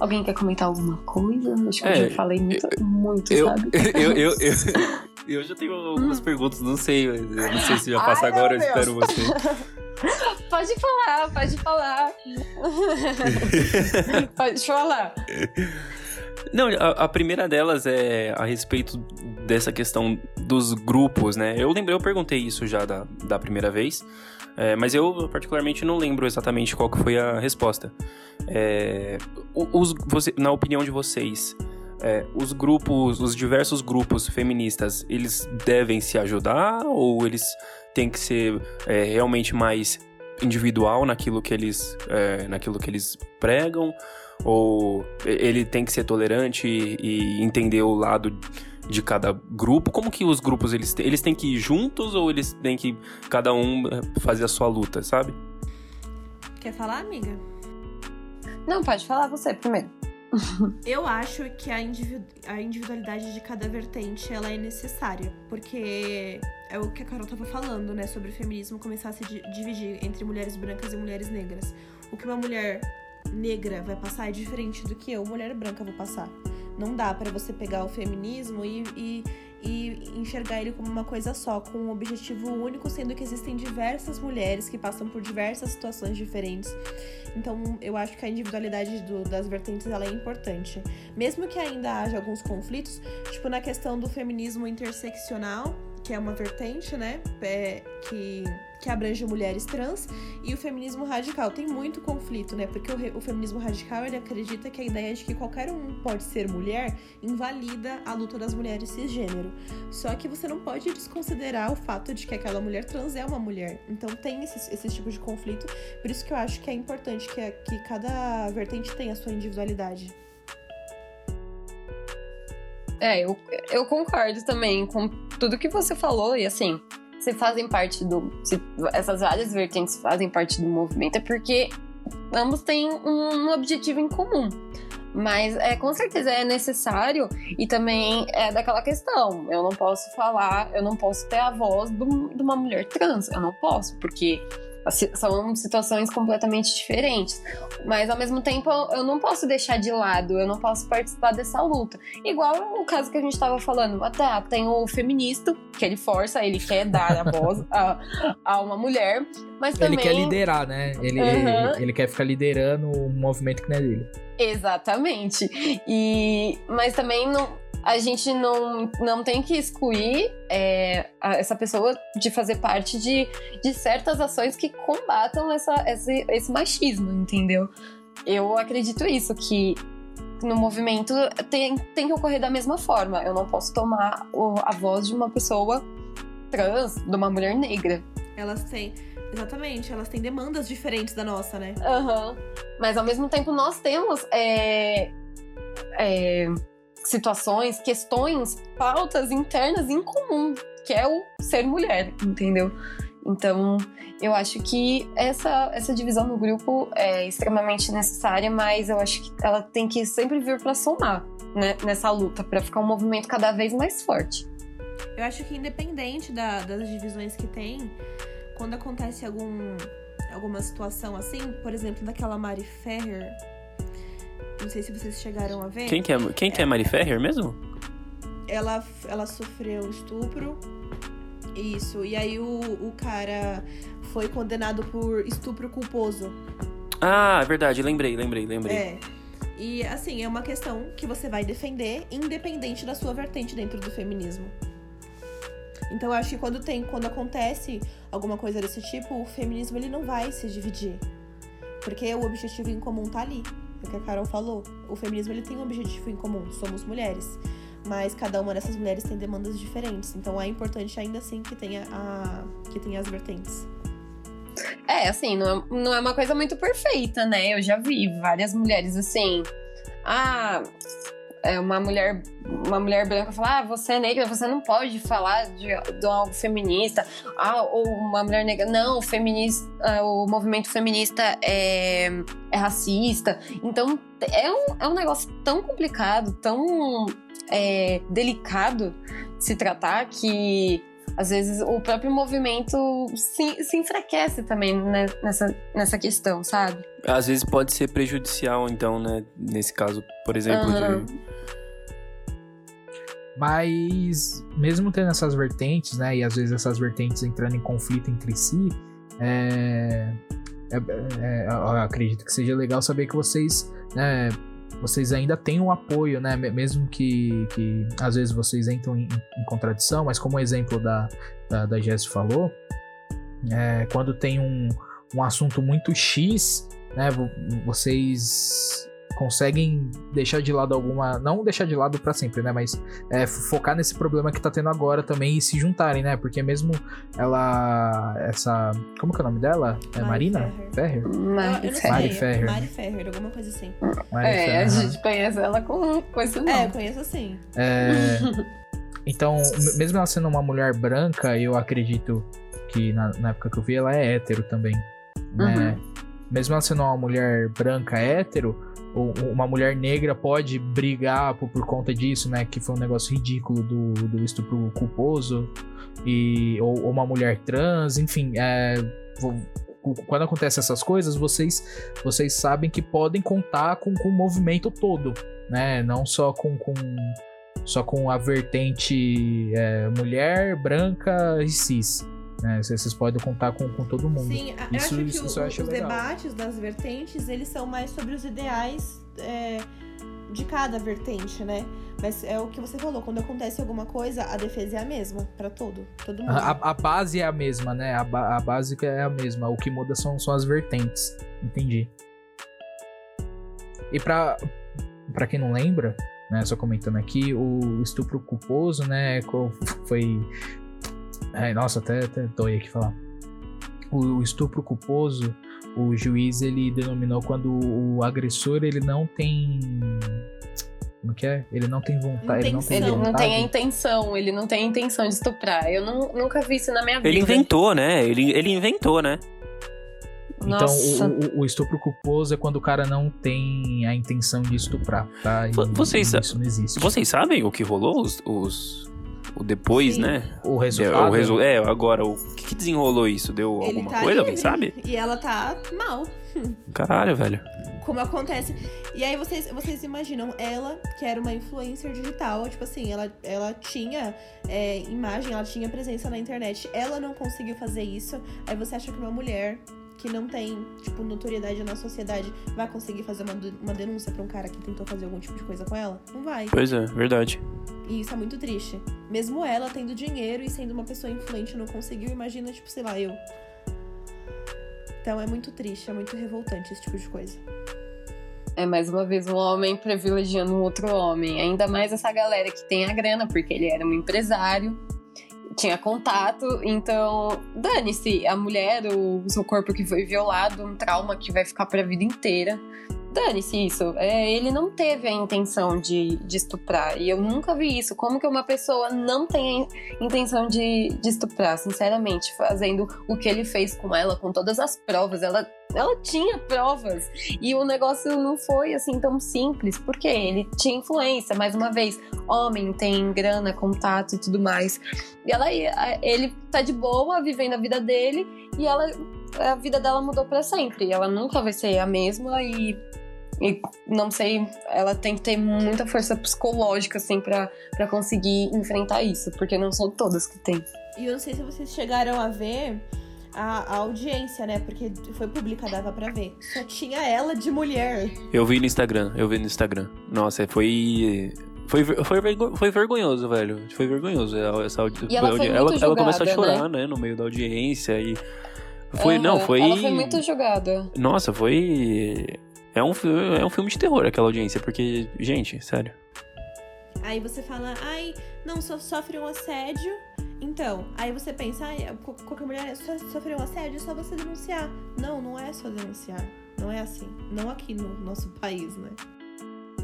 alguém quer comentar alguma coisa? Acho que é, eu já falei muito, muito eu, sabe? Eu, eu, eu, eu já tenho algumas hum. perguntas, não sei, não sei se já passa Ai, agora, eu espero você. Pode falar, pode falar. pode falar. Não, a, a, primeira delas é a respeito dessa questão dos grupos, né? Eu lembrei, eu perguntei isso já da, da primeira vez, é, mas eu particularmente não lembro exatamente qual que foi a resposta. É, os, você, na opinião de vocês, é, os grupos, os diversos grupos feministas, eles devem se ajudar ou eles têm que ser é, realmente mais individual naquilo que eles, é, naquilo que eles pregam? Ou ele tem que ser tolerante e, e entender o lado de cada grupo? Como que os grupos eles, eles têm que ir juntos ou eles têm que cada um fazer a sua luta, sabe? Quer falar, amiga? Não, pode falar você primeiro. Eu acho que a, individu a individualidade de cada vertente ela é necessária, porque é o que a Carol tava falando, né, sobre o feminismo começar a se dividir entre mulheres brancas e mulheres negras. O que uma mulher negra vai passar é diferente do que eu, mulher branca, vou passar. Não dá para você pegar o feminismo e, e e enxergar ele como uma coisa só, com um objetivo único, sendo que existem diversas mulheres que passam por diversas situações diferentes. Então, eu acho que a individualidade do, das vertentes ela é importante. Mesmo que ainda haja alguns conflitos, tipo na questão do feminismo interseccional, que é uma vertente, né, é, que que abrange mulheres trans, e o feminismo radical. Tem muito conflito, né? Porque o, o, feminismo radical ele acredita que a ideia de que qualquer um pode ser mulher invalida a luta das mulheres cisgênero. Só que você não pode desconsiderar o fato de que aquela mulher trans é uma mulher. Então tem esse, esse tipo de conflito. Por isso que eu acho que é importante que, que cada vertente tenha a sua individualidade. É, eu, eu concordo também com tudo que você falou, e assim, se fazem parte do. Se essas várias vertentes fazem parte do movimento, é porque ambos têm um objetivo em comum. Mas é, com certeza é necessário e também é daquela questão. Eu não posso falar, eu não posso ter a voz do, de uma mulher trans. Eu não posso, porque são situações completamente diferentes. Mas ao mesmo tempo eu não posso deixar de lado, eu não posso participar dessa luta. Igual o caso que a gente estava falando, até tem o feminista, que ele força, ele quer dar a voz a, a uma mulher, mas também... Ele quer liderar, né? Ele, uhum. ele, ele, quer ficar liderando um movimento que não é dele. Exatamente. E, mas também não a gente não, não tem que excluir é, essa pessoa de fazer parte de, de certas ações que combatam essa, esse, esse machismo, entendeu? Eu acredito isso, que no movimento tem, tem que ocorrer da mesma forma. Eu não posso tomar a voz de uma pessoa trans, de uma mulher negra. Elas têm. Exatamente, elas têm demandas diferentes da nossa, né? Aham. Uhum. Mas ao mesmo tempo nós temos. É, é, situações, questões, pautas internas em comum, que é o ser mulher, entendeu? Então, eu acho que essa, essa divisão no grupo é extremamente necessária, mas eu acho que ela tem que sempre vir para somar né, nessa luta, para ficar um movimento cada vez mais forte. Eu acho que independente da, das divisões que tem, quando acontece algum, alguma situação assim, por exemplo, daquela Mari Ferrer, Não sei se vocês chegaram a ver. Quem que é, quem que é Mari Ferrer mesmo? Ela, ela sofreu estupro. Isso. E aí o, o cara foi condenado por estupro culposo. Ah, é verdade, lembrei, lembrei, lembrei. É. E assim, é uma questão que você vai defender independente da sua vertente dentro do feminismo. Então eu acho que quando tem, quando acontece alguma coisa desse tipo, o feminismo ele não vai se dividir. Porque o objetivo em comum tá ali. O que a Carol falou. O feminismo ele tem um objetivo em comum, somos mulheres. Mas cada uma dessas mulheres tem demandas diferentes. Então é importante ainda assim que tenha, a, que tenha as vertentes. É, assim, não é, não é uma coisa muito perfeita, né? Eu já vi várias mulheres assim. Ah, é uma mulher uma mulher branca falar, ah, você é negra, você não pode falar de, de algo feminista. Ah, ou uma mulher negra, não, o feminista, o movimento feminista é, é racista. Então é um, é um negócio tão complicado, tão é, delicado de se tratar que às vezes o próprio movimento se, se enfraquece também né, nessa, nessa questão, sabe? Às vezes pode ser prejudicial, então, né? Nesse caso, por exemplo, uhum. de mas, mesmo tendo essas vertentes, né, e às vezes essas vertentes entrando em conflito entre si, é, é, é, eu acredito que seja legal saber que vocês, né, vocês ainda têm um apoio, né, mesmo que, que às vezes vocês entram em, em contradição, mas como o exemplo da, da, da Jess falou, é, quando tem um, um assunto muito X, né, vocês conseguem deixar de lado alguma. Não deixar de lado para sempre, né? Mas é, focar nesse problema que tá tendo agora também e se juntarem, né? Porque mesmo ela. Essa. Como que é o nome dela? É Mari Marina? Ferrer? Ferrer? Mari, Ferrer. Mari Ferrer. Mari Ferrer, alguma coisa assim. Mari é, Ferrer. a gente conhece ela com, com esse nome. É, eu conheço sim. É. Então, mesmo ela sendo uma mulher branca, eu acredito que na, na época que eu vi ela é hétero também. Né? Uhum. Mesmo ela sendo uma mulher branca hétero, uma mulher negra pode brigar por, por, conta disso, né? Que foi um negócio ridículo do, do estupro culposo. E, ou, ou uma mulher trans, enfim. É, quando acontecem essas coisas, vocês, vocês sabem que podem contar com, com o movimento todo, né? Não só com, com só com a vertente é, mulher, branca e cis. Né? Vocês podem contar com, com todo mundo. Sim, eu isso, acho que isso, isso o, acho os legal. debates das vertentes, eles são mais sobre os ideais é, de cada vertente, né? Mas é o que você falou, quando acontece alguma coisa, a defesa é a mesma para todo, todo mundo. A, a, base é a mesma, né? A, a básica é a mesma. O que muda são, são as vertentes. Entendi. E pra, pra quem não lembra, né, só comentando aqui, o estupro culposo, né, foi Ai, nossa, até, até dói aqui falar. O, o estupro culposo, o juiz ele denominou quando o agressor ele não tem como que é? Ele não tem vontade. Ele não tem, ele não tem a intenção, ele não tem a intenção de estuprar. Eu não, nunca vi isso na minha vida. Ele inventou, né? Ele, ele inventou, né? Então, o, o, o, estupro culposo é quando o cara não tem a intenção de estuprar, tá? E, vocês, isso não existe. Vocês sabem o que rolou? Os, os, o depois, Sim. né? O resultado. É, o resu é, agora, o que desenrolou isso? Deu Ele alguma tá coisa? Alguém sabe? E ela tá mal. Caralho, velho. Como acontece. E aí vocês, vocês imaginam, ela, que era uma influencer digital, tipo assim, ela, ela tinha é, imagem, ela tinha presença na internet, ela não conseguiu fazer isso. Aí você acha que uma mulher que não tem, tipo, notoriedade na sociedade vai conseguir fazer uma, uma denúncia pra um cara que tentou fazer algum tipo de coisa com ela? Não vai. Pois é, verdade. E isso é muito triste. Mesmo ela tendo dinheiro e sendo uma pessoa influente não conseguiu, imagina, tipo, sei lá, eu. Então é muito triste, é muito revoltante esse tipo de coisa. É mais uma vez um homem privilegiando um outro homem. Ainda mais essa galera que tem a grana, porque ele era um empresário tinha contato, então dane-se, a mulher, o, seu corpo que foi violado, um trauma que vai ficar para a vida inteira. Dane-se isso. É, ele não teve a intenção de, de estuprar. E eu nunca vi isso. Como que uma pessoa não tem a intenção de, de estuprar, sinceramente, fazendo o que ele fez com ela, com todas as provas. Ela ela tinha provas e o negócio não foi assim tão simples, porque ele tinha influência, mais uma vez, homem tem grana, contato e tudo mais. E ela ele tá de boa vivendo a vida dele e ela a vida dela mudou para sempre. Ela nunca vai ser a mesma e E não sei, ela tem que ter muita força psicológica, assim, pra, pra conseguir enfrentar isso, porque não são todas que tem. E eu não sei se vocês chegaram a ver a, a audiência, né? Porque foi publicada, dava pra ver. Só tinha ela de mulher. Eu vi no Instagram, eu vi no Instagram. Nossa, foi. Foi, foi, vergo- foi vergonhoso, velho. Foi vergonhoso. Essa audi... E ela foi ela, ela começou a chorar, né? No meio da audiência e. Foi, não, Aham, foi. Ela foi muito julgada. Nossa, foi. É um, é um filme de terror aquela audiência, porque, gente, sério. Aí você fala, ai, não, só sofre um assédio. Então, aí você pensa, qual- qualquer mulher sofreu um assédio, é só você denunciar. Não, não é só denunciar. Não é assim. Não aqui no nosso país, né?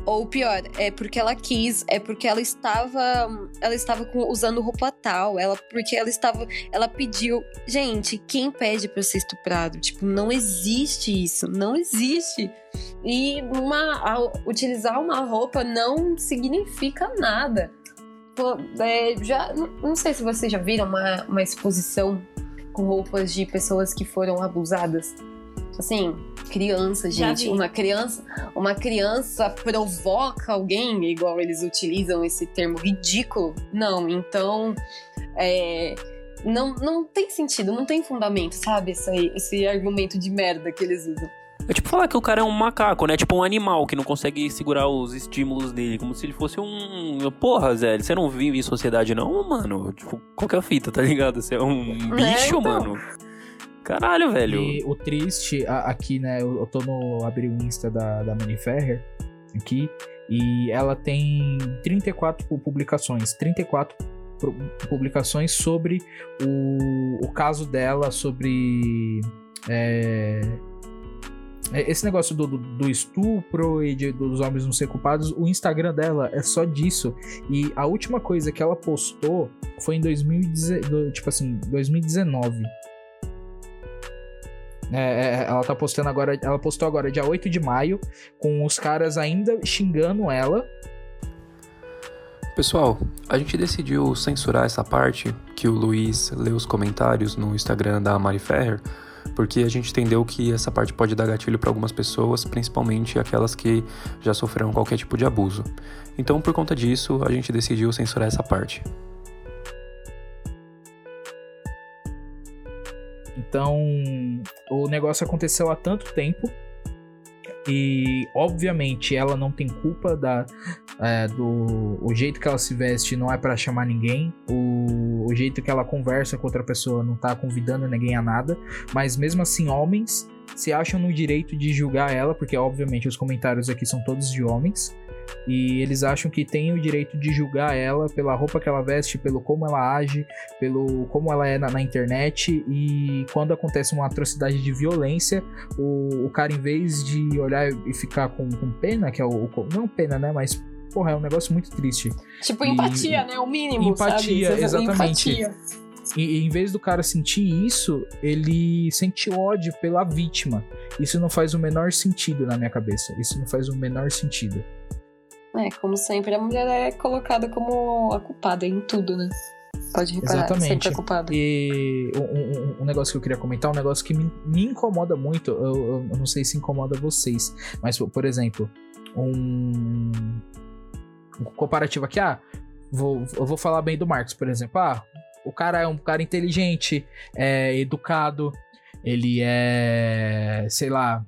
Ou pior, é porque ela quis, é porque ela estava, ela estava usando roupa tal, ela porque ela estava, ela pediu. Gente, quem pede para ser estuprado? Tipo, não existe isso, não existe. E uma, utilizar uma roupa não significa nada. É, já, não- sei se vocês já viram uma, uma exposição com roupas de pessoas que foram abusadas. Assim, criança, gente. Uma criança uma criança provoca alguém, igual eles utilizam esse termo ridículo. Não, então. é, não, não tem sentido, não tem fundamento, sabe? Esse, esse argumento de merda que eles usam. É tipo falar que o cara é um macaco, né? Tipo um animal que não consegue segurar os estímulos dele. Como se ele fosse um. Porra, Zé, você não vive em sociedade, não, mano? Tipo, qualquer fita, tá ligado? Você é um bicho, então. mano. Caralho, velho. E o triste, aqui, né, eu, tô no. abri o Insta da, da Mani Ferrer, aqui, e ela tem 34 pu- publicações. 34 pu- publicações sobre o, o caso dela, sobre. é, é, esse negócio do, do- do estupro e de- dos homens não ser culpados, o Instagram dela é só disso. E a última coisa que ela postou foi em 2019, tipo assim, 2019. É, é, ela tá postando agora, ela postou agora dia 8 de maio, com os caras ainda xingando ela. Pessoal, a gente decidiu censurar essa parte que o Luiz lê os comentários no Instagram da Mari Ferrer, porque a gente entendeu que essa parte pode dar gatilho para algumas pessoas, principalmente aquelas que já sofreram qualquer tipo de abuso. Então, por conta disso, a gente decidiu censurar essa parte. Então, o negócio aconteceu há tanto tempo. E, obviamente, ela não tem culpa da, é, do o jeito que ela se veste não é pra chamar ninguém. O, o jeito que ela conversa com outra pessoa não tá convidando ninguém a nada. Mas mesmo assim, homens se acham no direito de julgar ela, porque obviamente os comentários aqui são todos de homens. E eles acham que tem o direito de julgar ela pela roupa que ela veste, pelo como ela age, pelo como ela é na, na internet. E quando acontece uma atrocidade de violência, o, o cara, em vez de olhar e ficar com, com pena, que é o, o- Não pena, né? Mas, porra, é um negócio muito triste. Tipo, E- empatia, né? O mínimo, Empatia, sabe? exatamente. Empatia. E, e em vez do cara sentir isso, ele sente ódio pela vítima. Isso não faz o menor sentido na minha cabeça. Isso não faz o menor sentido. É, como sempre, a mulher é colocada como a culpada em tudo, né? Pode reparar, Exatamente. sempre é culpada. E um, um- um negócio que eu queria comentar, um negócio que me, me incomoda muito, eu, eu- não sei se incomoda vocês, mas, por exemplo, um, um comparativo aqui, ah, vou, eu vou falar bem do Marcos, por exemplo, ah, o cara é um cara inteligente, é educado, ele é, sei lá,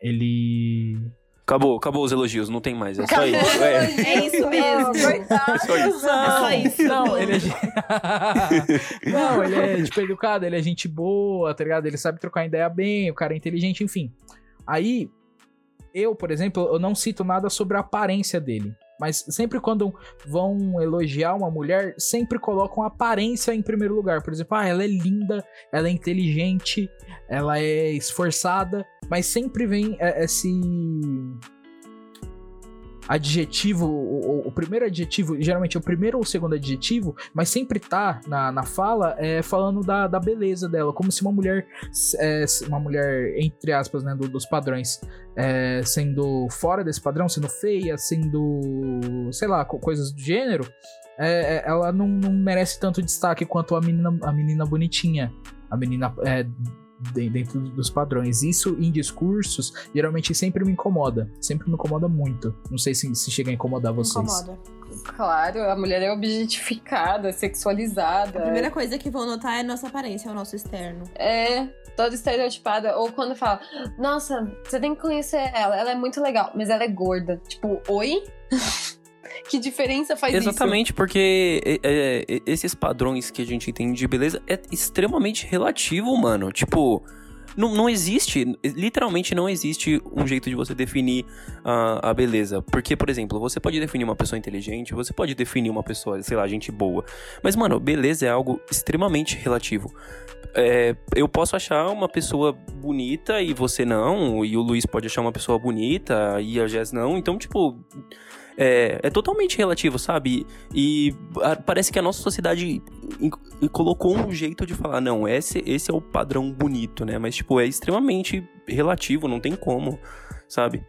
ele... Acabou, acabou os elogios, não tem mais. É só isso. É. É isso mesmo. Coitado. É só isso. É só isso. Não, ele é. não, ele é, tipo, educado, ele é gente boa, tá ligado? Ele sabe trocar ideia bem, o cara é inteligente, enfim. Aí, eu, por exemplo, eu não cito nada sobre a aparência dele. Mas sempre quando vão elogiar uma mulher, sempre colocam a aparência em primeiro lugar. Por exemplo, ah, ela é linda, ela é inteligente, ela é esforçada, mas sempre vem é, esse adjetivo, o, o- primeiro adjetivo, geralmente é o primeiro ou o segundo adjetivo, mas sempre tá na, na fala é, falando da, da beleza dela, como se uma mulher, é, uma mulher, entre aspas, né, do- dos padrões, é, sendo fora desse padrão, sendo feia, sendo, sei lá, co- coisas do gênero, é, é, ela não, não merece tanto destaque quanto a menina, a menina bonitinha, a menina é, dentro dos padrões. Isso em discursos, geralmente sempre me incomoda. Sempre me incomoda muito. Não sei se, se chega a incomodar vocês. Incomoda. Claro, a mulher é objetificada, sexualizada. A primeira coisa que vão notar é a nossa aparência, é o nosso externo. É, toda estereotipada. Ou quando fala, nossa, você tem que conhecer ela, ela é muito legal, mas ela é gorda. Tipo, oi? que diferença faz Exatamente, isso? Exatamente, porque é, é, esses padrões que a gente tem de beleza é extremamente relativo, mano. Tipo, não, não existe, literalmente não existe um jeito de você definir a, a beleza. Porque, por exemplo, você pode definir uma pessoa inteligente, você pode definir uma pessoa, sei lá, gente boa. Mas, mano, beleza é algo extremamente relativo. É, eu posso achar uma pessoa bonita e você não, e o Luiz pode achar uma pessoa bonita e a Jess não. Então, tipo é, é totalmente relativo, sabe? E, a, parece que a nossa sociedade colocou um jeito de falar, não, esse, esse é o padrão bonito, né? Mas, tipo, é extremamente relativo, não tem como, sabe?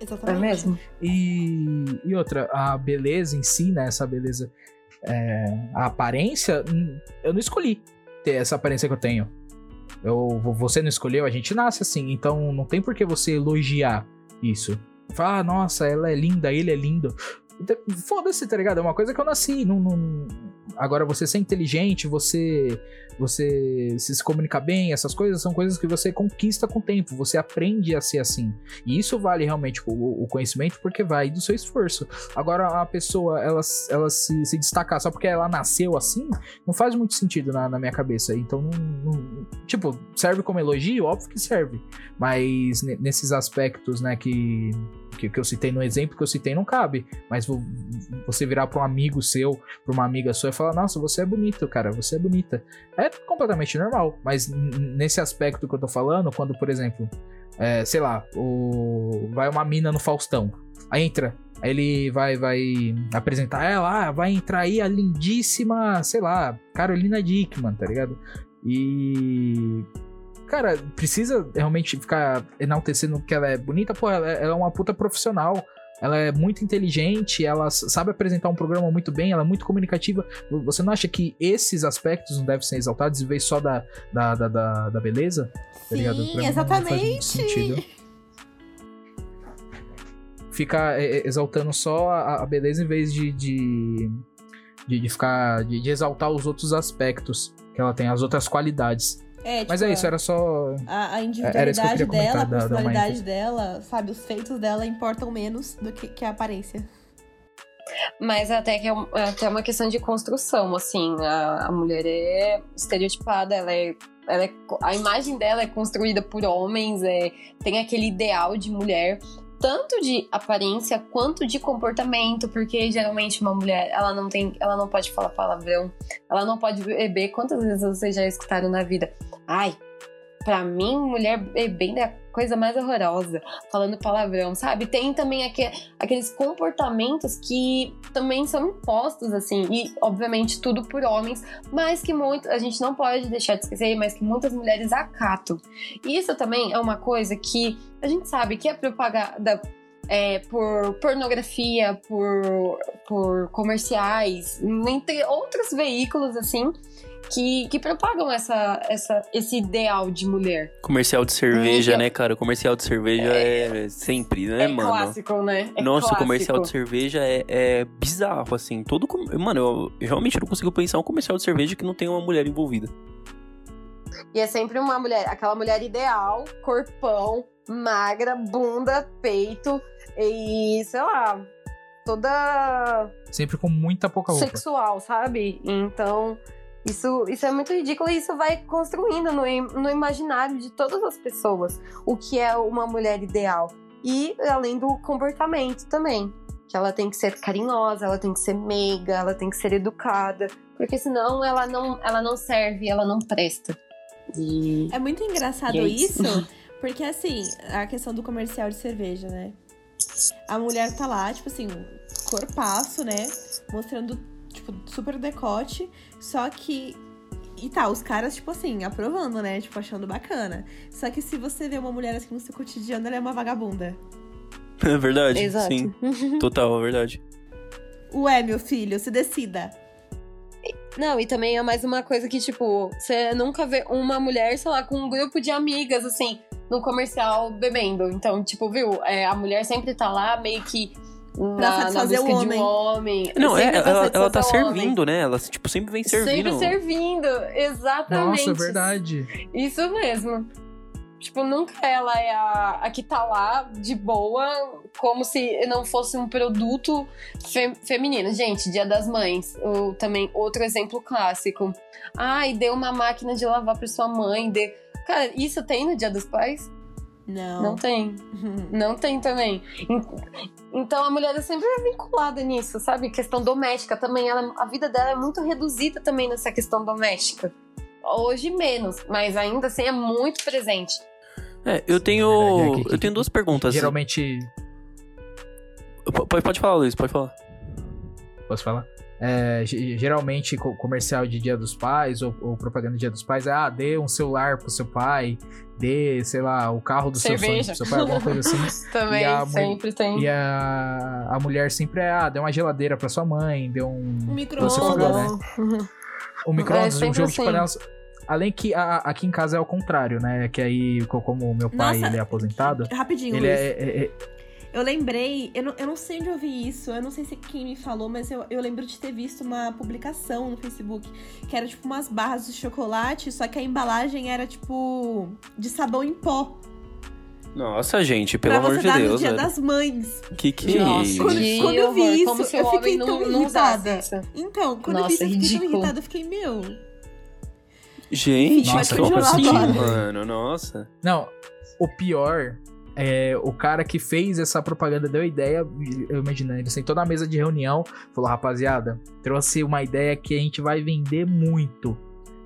Exatamente. É mesmo. E, e outra, a beleza em si, né? Essa beleza, é, a aparência, hum, eu não escolhi ter essa aparência que eu tenho. Eu, você não escolheu, a gente nasce assim, então não tem por que você elogiar isso. Fala, ah, nossa, ela é linda, ele é lindo. Então, foda-se, tá ligado? É uma coisa que eu nasci. Não, não... Agora, você ser inteligente, você você se comunica bem, essas coisas são coisas que você conquista com o tempo, você aprende a ser assim. E isso vale realmente o, o conhecimento porque vai do seu esforço. Agora, a pessoa, ela, ela se, se destacar só porque ela nasceu assim, não faz muito sentido na, na minha cabeça. Então, não, não, tipo, serve como elogio? Óbvio que serve. Mas nesses aspectos, né, que que, que eu citei no exemplo que eu citei não cabe. Mas você virar para um amigo seu, para uma amiga sua e falar: Nossa, você é bonito, cara, você é bonita. É completamente normal. Mas nesse aspecto que eu tô falando, quando, por exemplo, é, sei lá, o... vai uma mina no Faustão. Aí entra. Ele vai, vai apresentar ela, ah, vai entrar aí a lindíssima, sei lá, Carolina Dickman, tá ligado? E cara, precisa realmente ficar enaltecendo que ela é bonita? Pô, ela, é, ela é uma puta profissional. Ela é muito inteligente, ela sabe apresentar um programa muito bem, ela é muito comunicativa. Você não acha que esses aspectos não devem ser exaltados em vez só da, da, da, da, da beleza? Tá Sim, tá exatamente. Ficar é, é, exaltando só a, a, beleza em vez de, de, de, de ficar. De, de exaltar os outros aspectos que ela tem, as outras qualidades. É, tipo, Mas é isso, era só. A, a individualidade dela, a personalidade dela, sabe? Os feitos dela importam menos do que, que a aparência. Mas até que é, é até uma questão de construção, assim. A, a mulher é estereotipada, ela é, ela é. A imagem dela é construída por homens, é, tem aquele ideal de mulher tanto de aparência quanto de comportamento, porque geralmente uma mulher, ela não tem, ela não pode falar palavrão, ela não pode beber. Quantas vezes vocês já escutaram na vida? Ai, para mim, mulher é a coisa mais horrorosa, falando palavrão, sabe? Tem também aqu aqueles comportamentos que também são impostos, assim, e obviamente tudo por homens, mas que muito, a gente não pode deixar de esquecer, mas que muitas mulheres acatam. Isso também é uma coisa que a gente sabe que é propagada é, por pornografia, por, por comerciais, entre outros veículos, assim, que, que propagam essa, essa, esse ideal de mulher. Comercial de cerveja, é, né, cara? Comercial de cerveja é, é sempre, né, é mano? Clássico, né? É Nossa, clássico. comercial de cerveja é, é bizarro, assim. Todo. Mano, eu realmente não consigo pensar um comercial de cerveja que não tem uma mulher envolvida. E é sempre uma mulher, aquela mulher ideal, corpão, magra, bunda, peito e, sei lá, toda. Sempre com muita pouca roupa. Sexual, sabe? Então. Isso, isso é muito ridículo e isso vai construindo no, no imaginário de todas as pessoas o que é uma mulher ideal. E além do comportamento também. Que ela tem que ser carinhosa, ela tem que ser meiga, ela tem que ser educada. Porque senão ela não, ela não serve, ela não presta. E... É muito engraçado é isso. isso, porque assim, a questão do comercial de cerveja, né? A mulher tá lá, tipo assim, corpaço, né? Mostrando tipo, super decote. Só que. E tá, os caras, tipo assim, aprovando, né? Tipo, achando bacana. Só que se você vê uma mulher assim no seu cotidiano, ela é uma vagabunda. É verdade. Exato. Sim. Total, é verdade. Ué, meu filho, se decida. Não, e também é mais uma coisa que, tipo, você nunca vê uma mulher, sei lá, com um grupo de amigas, assim, no comercial bebendo. Então, tipo, viu? É, a mulher sempre tá lá meio que na, na busca de um homem. Não, é, pra ela, ela tá satisfazer o homem. servindo, né? Ela, tipo, sempre vem servindo. Sempre servindo, exatamente. Nossa, verdade. Isso mesmo. Tipo, nunca ela é a, a que tá lá de boa, como se não fosse um produto fe- feminino. Gente, Dia das Mães, o, também outro exemplo clássico. Ai, deu uma máquina de lavar pra sua mãe. Deu... Cara, isso tem no Dia dos Pais? Não. Não tem. Não tem também. En- Então a mulher é sempre vinculada nisso, sabe? Questão doméstica também. Ela, a vida dela é muito reduzida também nessa questão doméstica. Hoje menos, mas ainda assim é muito presente. É, eu tenho. verdade, é que- eu tenho duas perguntas. Geralmente. P- Pode, pode falar, Luiz, pode falar. Posso falar? É, ge- geralmente, co- comercial de Dia dos Pais ou, ou propaganda de Dia dos Pais é: ah, dê um celular pro seu pai, dê, sei lá, o carro do seu sonho Cerveja. pro seu pai, alguma coisa assim. Também, E sempre tem. E a, a mulher sempre é: ah, dê uma geladeira pra sua mãe, dê um. Falou, micro-ondas. né? O micro-ondas, É, um jogo de assim. panelas. Além que a- aqui em casa é o contrário, né? Que aí, co- como o meu pai Nossa, ele é aposentado, Rapidinho, ele Luiz. é, é- é- Eu lembrei, eu não, eu não sei onde eu vi isso, eu não sei se quem me falou, mas eu, eu lembro de ter visto uma publicação no Facebook que era tipo umas barras de chocolate, só que a embalagem era tipo de sabão em pó. Nossa, gente, pelo pra amor você de dar Deus, no dia velho. das mães. Que que é Nossa, isso? Quando- que quando eu vi horror. isso, Como eu fiquei não, tão não irritada. isso. Então, quando eu Nossa, vi isso, eu fiquei tão irritada, eu fiquei, meu. Gente, Nossa, assim, continuar agora. mano? Nossa. Não, o pior é o cara que fez essa propaganda, deu ideia, eu imagino, ele sentou na mesa de reunião, falou, rapaziada, trouxe uma ideia que a gente vai vender muito.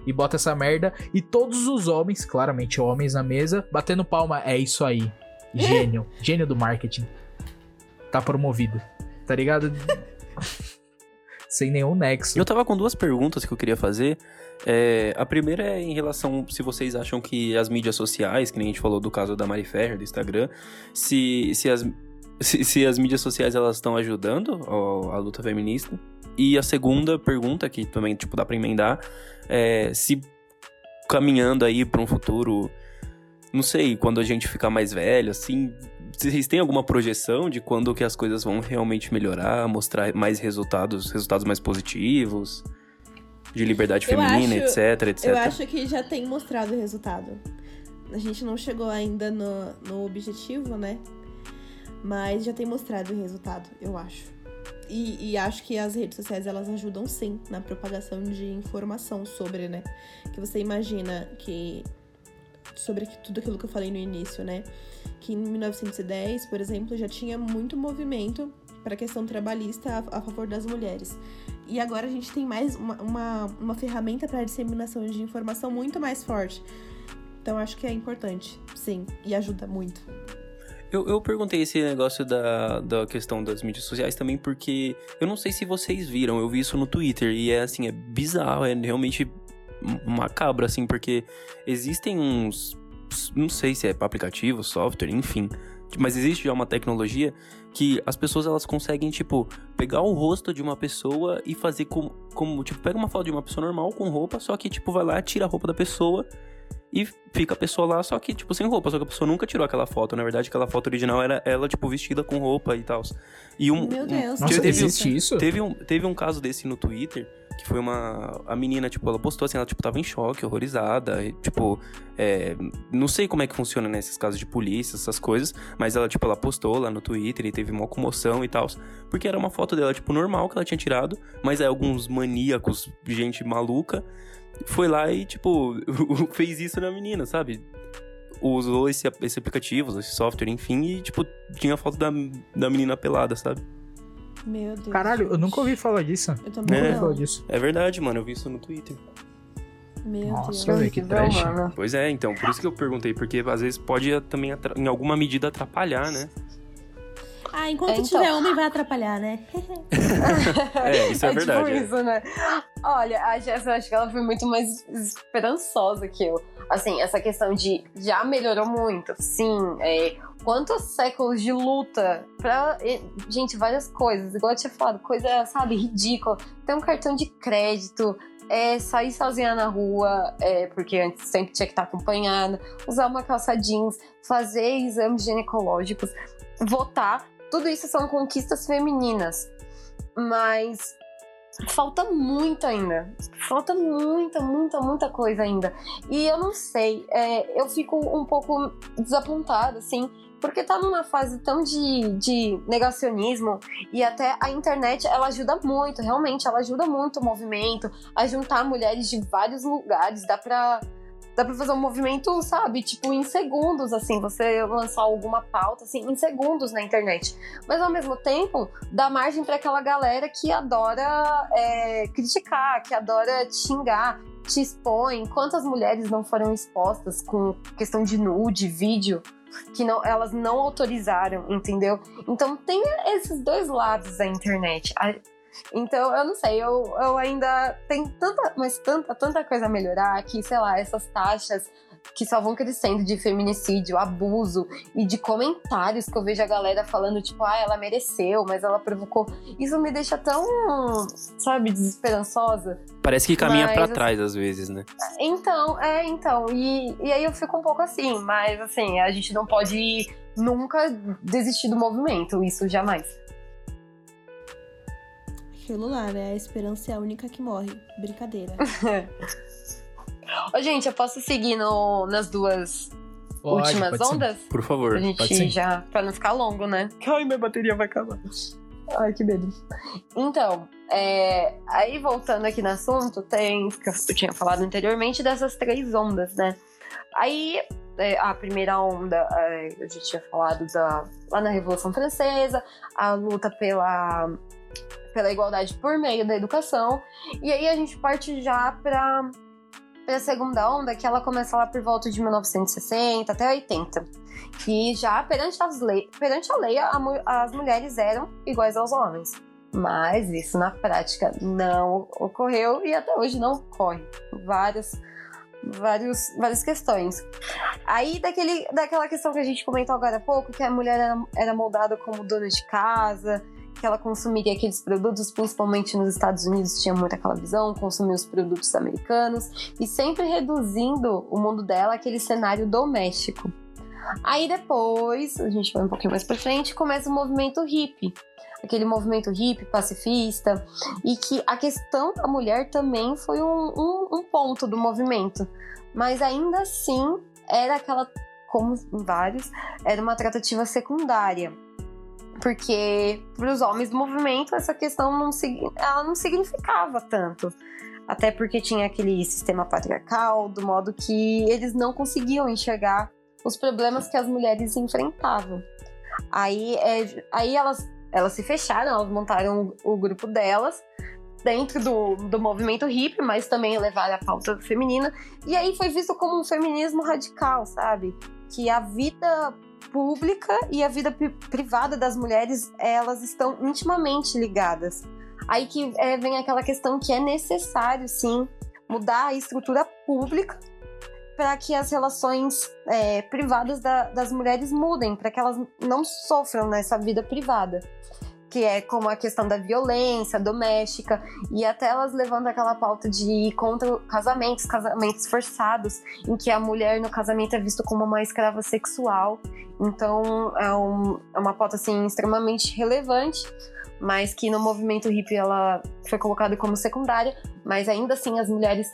E bota essa merda, e todos os homens, claramente homens na mesa, batendo palma, é isso aí. Gênio, gênio do marketing. Tá promovido, tá ligado? Sem nenhum nexo. Eu tava com duas perguntas que eu queria fazer. É, a primeira é em relação se vocês acham que as mídias sociais, que nem a gente falou do caso da Mari Ferrer, do Instagram, se, se, as, se, se as mídias sociais elas estão ajudando ó, a luta feminista. E a segunda pergunta, que também tipo, dá pra emendar, é se caminhando aí pra um futuro, não sei, quando a gente ficar mais velho, assim, vocês têm alguma projeção de quando que as coisas vão realmente melhorar, mostrar mais resultados, resultados mais positivos, de liberdade Eu feminina, acho- etc, etc. Eu acho que já tem mostrado o resultado. A gente não chegou ainda no, no objetivo, né? Mas já tem mostrado o resultado, eu acho. E, e acho que as redes sociais elas ajudam sim na propagação de informação sobre, né? Que você imagina que. Sobre tudo aquilo que eu falei no início, né? Que em 1910, por exemplo, já tinha muito movimento para a questão trabalhista a, a favor das mulheres. E agora a gente tem mais uma, uma, uma ferramenta para disseminação de informação muito mais forte. Então acho que é importante, sim, e ajuda muito. Eu, eu perguntei esse negócio da, da questão das mídias sociais também porque eu não sei se vocês viram, eu vi isso no Twitter e é assim, é bizarro, é realmente macabro, assim, porque existem uns. Não sei se é aplicativo, software, enfim. Mas existe já uma tecnologia que as pessoas elas conseguem, tipo, pegar o rosto de uma pessoa e fazer como, como. Tipo, pega uma foto de uma pessoa normal com roupa, só que, tipo, vai lá, tira a roupa da pessoa e fica a pessoa lá, só que, tipo, sem roupa. Só que a pessoa nunca tirou aquela foto. Na verdade, aquela foto original era ela, tipo, vestida com roupa e tal. E um. Meu um- Deus, Nossa, teve, existe isso? Teve um, teve um caso desse no Twitter, que foi uma. A menina, tipo, ela postou assim, ela, tipo, tava em choque, horrorizada. E, tipo, é, não sei como é que funciona nesses casos de polícia, essas coisas, mas ela, tipo, ela postou lá no Twitter e teve uma comoção e tal. Porque era uma foto dela, tipo, normal que ela tinha tirado, mas aí alguns maníacos, gente maluca, foi lá e, tipo, fez isso na menina, sabe? Usou esse, esse aplicativo, esse software, enfim, e, tipo, tinha a foto da, da menina pelada, sabe? Meu Deus. Caralho, eu nunca ouvi falar disso. Eu também Nunca É. ouvi falar não. disso. É verdade, mano, eu vi isso no Twitter. Meu Nossa, Deus. velho, que trash. mano. Pois é, então, por isso que eu perguntei, porque às vezes pode também, em alguma medida, atrapalhar, né? Ah, enquanto É, então. tiver homem vai atrapalhar, né? É, isso é, verdade. Tipo é. isso, né? Olha, a Jess, eu acho que ela foi muito mais esperançosa que eu. Assim, essa questão de já melhorou muito, sim. É, quantos séculos de luta pra. Gente, várias coisas. Igual eu tinha falado, coisa, sabe, ridícula. Tem um cartão de crédito, é sair sozinha na rua, é, porque antes sempre tinha que estar acompanhada, usar uma calça jeans, fazer exames ginecológicos, votar. Tudo isso são conquistas femininas. Mas falta muito ainda. Falta muita, muita, muita coisa ainda. E eu não sei, é, eu fico um pouco desapontada, assim, porque tá numa fase tão de, de negacionismo e até a internet ela ajuda muito, realmente, ela ajuda muito o movimento a juntar mulheres de vários lugares, dá pra dá pra fazer um movimento, sabe? Tipo, em segundos, assim, você lançar alguma pauta, assim, em segundos na internet. Mas ao mesmo tempo, dá margem para aquela galera que adora é, criticar, que adora xingar, te expõe. Quantas mulheres não foram expostas com questão de nude, vídeo? Que não, elas não autorizaram, entendeu? Então tem esses dois lados da internet. Então, eu não sei, eu, eu ainda tenho tanta, mas tanta, tanta coisa a melhorar que, sei lá, essas taxas que só vão crescendo de feminicídio, abuso e de comentários que eu vejo a galera falando, tipo, ah, ela mereceu, mas ela provocou. Isso me deixa tão, sabe, desesperançosa. Parece que caminha para assim, trás às vezes, né? Então, é, então. E, e aí eu fico um pouco assim, mas assim, a gente não pode nunca desistir do movimento, isso jamais. Aquilo lá, né? A esperança é a única que morre. Brincadeira. Ô, gente, eu posso seguir no, nas duas pode, últimas pode ondas? Sim. Por favor. Pra gente já. Pra não ficar longo, né? Ai, minha bateria vai acabar. Ai, que medo. Então, é, aí voltando aqui no assunto, tem. Que eu tinha falado anteriormente dessas três ondas, né? Aí é, a primeira onda, é, eu já tinha falado da, lá na Revolução Francesa, a luta pela, pela igualdade por meio da educação. E aí a gente parte já para a segunda onda, que ela começa lá por volta de 1960 até 80. Que já perante, as lei, perante a lei, a, as mulheres eram iguais aos homens. Mas isso na prática não ocorreu e até hoje não ocorre. Várias, vários, várias questões. Aí, daquele, daquela questão que a gente comentou agora há pouco, que a mulher era, era moldada como dona de casa, que ela consumiria aqueles produtos, principalmente nos Estados Unidos tinha muito aquela visão, consumir os produtos americanos e sempre reduzindo o mundo dela àquele cenário doméstico. Aí depois, a gente vai um pouquinho mais para frente, começa o movimento hippie, aquele movimento hippie pacifista, e que a questão da mulher também foi um, um, um ponto do movimento, mas ainda assim era aquela, como em vários, era uma tratativa secundária porque para os homens do movimento essa questão não, ela não significava tanto. Até porque tinha aquele sistema patriarcal, do modo que eles não conseguiam enxergar os problemas que as mulheres enfrentavam. Aí, é, aí elas, elas se fecharam, elas montaram o, o grupo delas dentro do, do movimento hippie, mas também levaram a pauta feminina. E aí foi visto como um feminismo radical, sabe? Que a vida pública e a vida privada das mulheres, elas estão intimamente ligadas. Aí que é, vem aquela questão que é necessário, sim, mudar a estrutura pública para que as relações é, privadas da, das mulheres mudem, para que elas não sofram nessa vida privada que é como a questão da violência doméstica e até elas levando aquela pauta de ir contra casamentos, casamentos forçados, em que a mulher no casamento é vista como uma escrava sexual. Então é, um, é uma pauta assim extremamente relevante, mas que no movimento hippie ela foi colocada como secundária, mas ainda assim as mulheres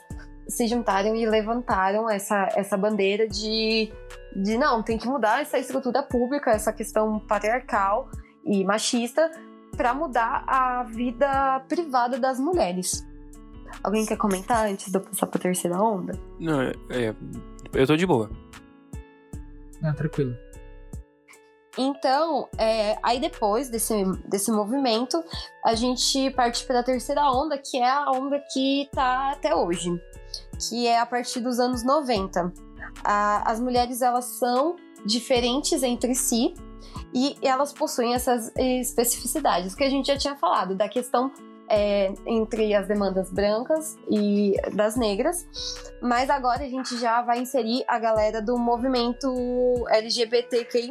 se juntaram e levantaram essa, essa bandeira de, de não, tem que mudar essa estrutura pública, essa questão patriarcal e machista para mudar a vida privada das mulheres. Alguém quer comentar antes de eu passar pra terceira onda? Não, é, é eu tô de boa. Ah, tranquilo. Então, é, aí depois desse, desse movimento, a gente parte para a terceira onda, que é a onda que tá até hoje, que é a partir dos anos 90. A, as mulheres elas são diferentes entre si, e elas possuem essas especificidades que a gente já tinha falado, da questão é, entre as demandas brancas e das negras, mas agora a gente já vai inserir a galera do movimento LGBTQI+,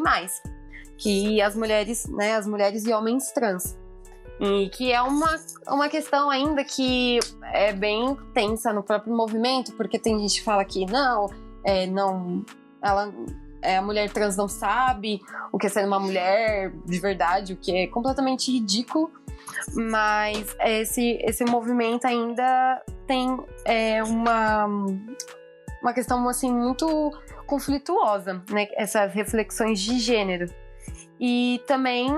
que as mulheres, né, as mulheres e homens trans. E que é uma, uma questão ainda que é bem tensa no próprio movimento, porque tem gente que fala que não, é, não, ela, é, a mulher trans não sabe o que é ser uma mulher de verdade, o que é completamente ridículo. Mas esse, esse movimento ainda tem é, uma, uma questão assim muito conflituosa, né? Essas reflexões de gênero. E também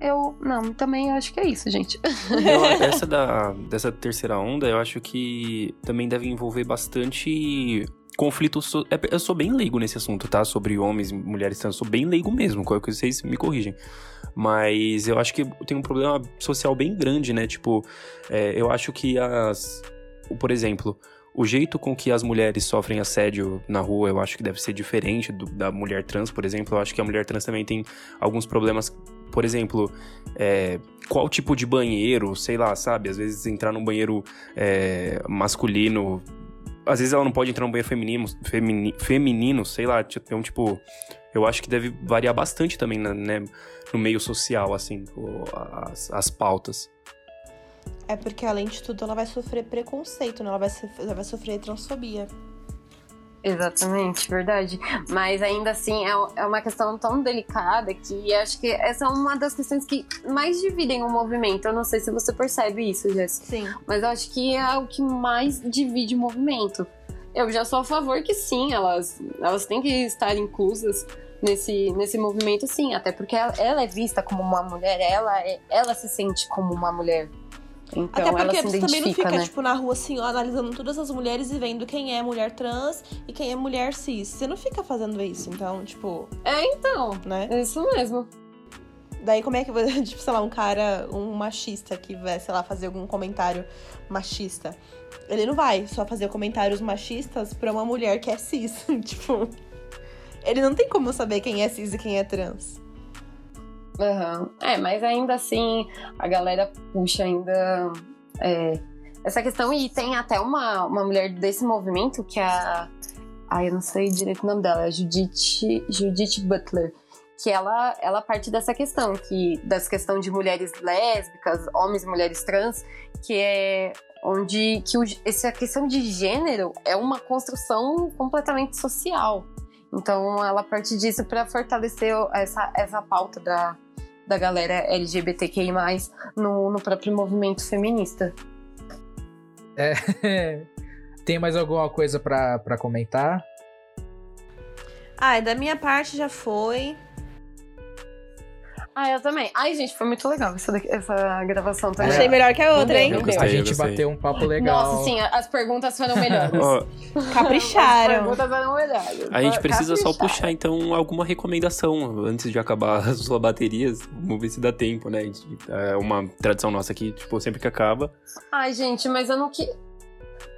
eu. Não, também acho que é isso, gente. Eu, essa da, dessa terceira onda, eu acho que também deve envolver bastante conflito. So, é, eu sou bem leigo nesse assunto, tá? Sobre homens e mulheres trans. Eu sou bem leigo mesmo. Qualquer coisa vocês me corrigem. Mas eu acho que tem um problema social bem grande, né? Tipo, é, eu acho que as. Por exemplo, o jeito com que as mulheres sofrem assédio na rua, eu acho que deve ser diferente do, da mulher trans, por exemplo. Eu acho que a mulher trans também tem alguns problemas. Por exemplo, é, qual tipo de banheiro, sei lá, sabe? Às vezes entrar num banheiro é, masculino. Às vezes ela não pode entrar num banheiro feminino, femini, feminino, sei lá. Então, tipo, eu acho que deve variar bastante também né, no meio social, assim, as, as pautas. É porque, além de tudo, ela vai sofrer preconceito, né? Ela vai, ela vai sofrer transfobia. Exatamente, verdade. Mas ainda assim, é, é uma questão tão delicada que acho que essa é uma das questões que mais dividem o movimento. Eu não sei se você percebe isso, Jéssica. Sim. Mas eu acho que é o que mais divide o movimento. Eu já sou a favor que sim, elas, elas têm que estar inclusas nesse, nesse movimento, sim. Até porque ela, ela é vista como uma mulher, ela, é, ela se sente como uma mulher. Então, Até porque você também não fica, né? tipo, na rua, assim, ó, analisando todas as mulheres e vendo quem é mulher trans e quem é mulher cis. Você não fica fazendo isso, então, tipo. É, então. Né? É isso mesmo. Daí, como é que, tipo, sei lá, um cara, um machista que vai, sei lá, fazer algum comentário machista. Ele não vai só fazer comentários machistas pra uma mulher que é cis. tipo. Ele não tem como saber quem é cis e quem é trans. Uhum. É, mas ainda assim, a galera puxa ainda é, essa questão. E tem até uma, uma mulher desse movimento que é a. Ai, eu não sei direito o nome dela, é Judith, Judith Butler. Que ela, ela parte dessa questão, que das questão de mulheres lésbicas, homens e mulheres trans, que é onde que o, essa questão de gênero é uma construção completamente social. Então ela parte disso para fortalecer essa, essa pauta da, da galera LGBTQI, no, no próprio movimento feminista. É. Tem mais alguma coisa para comentar? Ah, da minha parte já foi. Ah, eu também. Ai, gente, foi muito legal essa, daqui, essa gravação também. Achei melhor que a outra, hein? Eu gostei, a gente bateu um papo legal. Nossa, sim, as perguntas foram melhores. Capricharam. As perguntas foram melhores. a gente precisa só puxar, então, alguma recomendação antes de acabar as suas baterias. Vamos ver se dá tempo, né? É uma tradição nossa aqui, tipo, sempre que acaba. Ai, gente, mas eu não que...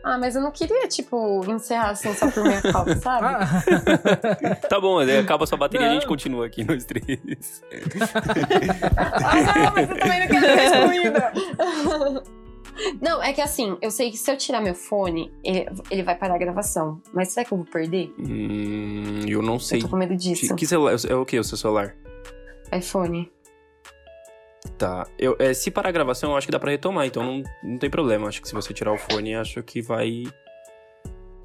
Ah, mas eu não queria, tipo, encerrar assim só por minha causa, sabe? Ah, Tá bom, aí acaba a sua bateria e a gente continua aqui nós três. Ah, não, mas eu também não quero ser excluída. Não, é que assim, eu sei que se eu tirar meu fone, ele, ele vai parar a gravação. Mas será que eu vou perder? Hum, eu não sei. Eu tô com medo disso. Que, que celular? É o que o seu celular? iPhone. Tá. Eu, é, se parar a gravação, eu acho que dá pra retomar, então não, não tem problema. Acho que se você tirar o fone, acho que vai.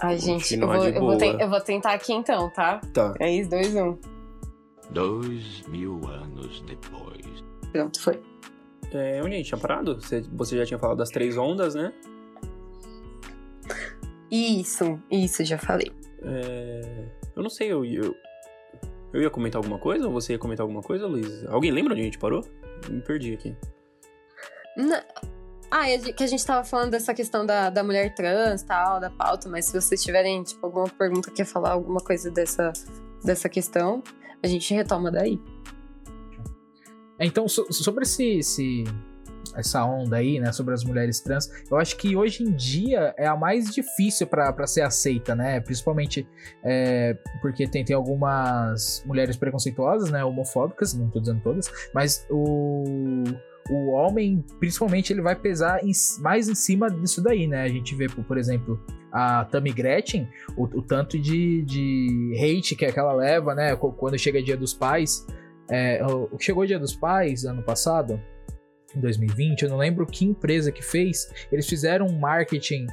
Ai, gente, eu Continuar vou, de eu, vou boa. te- eu vou tentar aqui então, tá? Tá. 3, 2, 1. Dois mil anos depois. Pronto, foi. É, onde a gente tinha parado? Você, você já tinha falado das três ondas, né? Isso, isso, já falei. É, eu não sei, eu, eu, eu ia comentar alguma coisa ou você ia comentar alguma coisa, Luiz? Alguém lembra onde a gente parou? Me perdi aqui. Na- Ah, é que a gente tava falando dessa questão da, da mulher trans tal, da pauta, mas se vocês tiverem, tipo, alguma pergunta, quer falar alguma coisa dessa, dessa questão, a gente retoma daí. Então, so- sobre esse, esse- essa onda aí, né, sobre as mulheres trans, eu acho que hoje em dia é a mais difícil para ser aceita, né? Principalmente é, porque tem, tem algumas mulheres preconceituosas, né, homofóbicas, não tô dizendo todas, mas o, o homem, principalmente, ele vai pesar em- mais em cima disso daí, né? A gente vê, por, por exemplo, a Tammy Gretchen, o, o tanto de, de hate que, que ela leva, né? qu- Quando chega Dia dos Pais. É, chegou o Dia dos Pais ano passado? Em 2020, eu não lembro que empresa que fez, eles fizeram um marketing,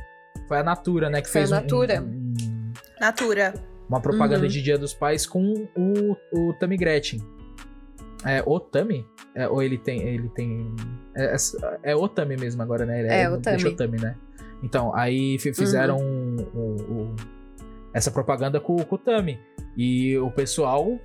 foi a Natura, né, que Foi a fez um- Natura. um- um- Natura. uma propaganda Uhum. de Dia dos Pais com o, o Tammy Gretchen. É o Tammy? É, ou ele tem. Ele tem. É, é, é o Tammy mesmo agora, né? Ele É, o não deixa Tammy. o Tammy, né? Então, aí fi- fizeram o- o- essa propaganda com, com o Tammy. E o pessoal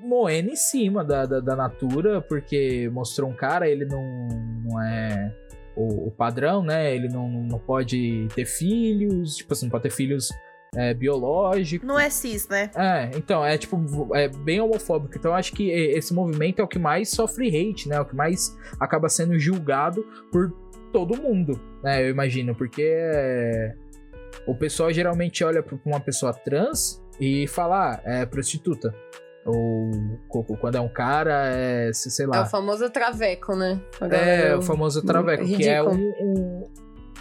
moendo em cima da, da, da Natura, porque mostrou um cara, ele não, não é o, o padrão, né? Ele não, não pode ter filhos, tipo assim, não pode ter filhos é, biológicos. Não é cis, né? É, então, é tipo, é bem homofóbico. Então, eu acho que e- esse movimento é o que mais sofre hate, né? É o que mais acaba sendo julgado por todo mundo, né? Eu imagino, porque é, o pessoal geralmente olha pra uma pessoa trans e fala, ah, é prostituta. Ou quando é um cara, é, se- sei É lá. o famoso traveco, né? É, galera- o famoso traveco, que é um- um-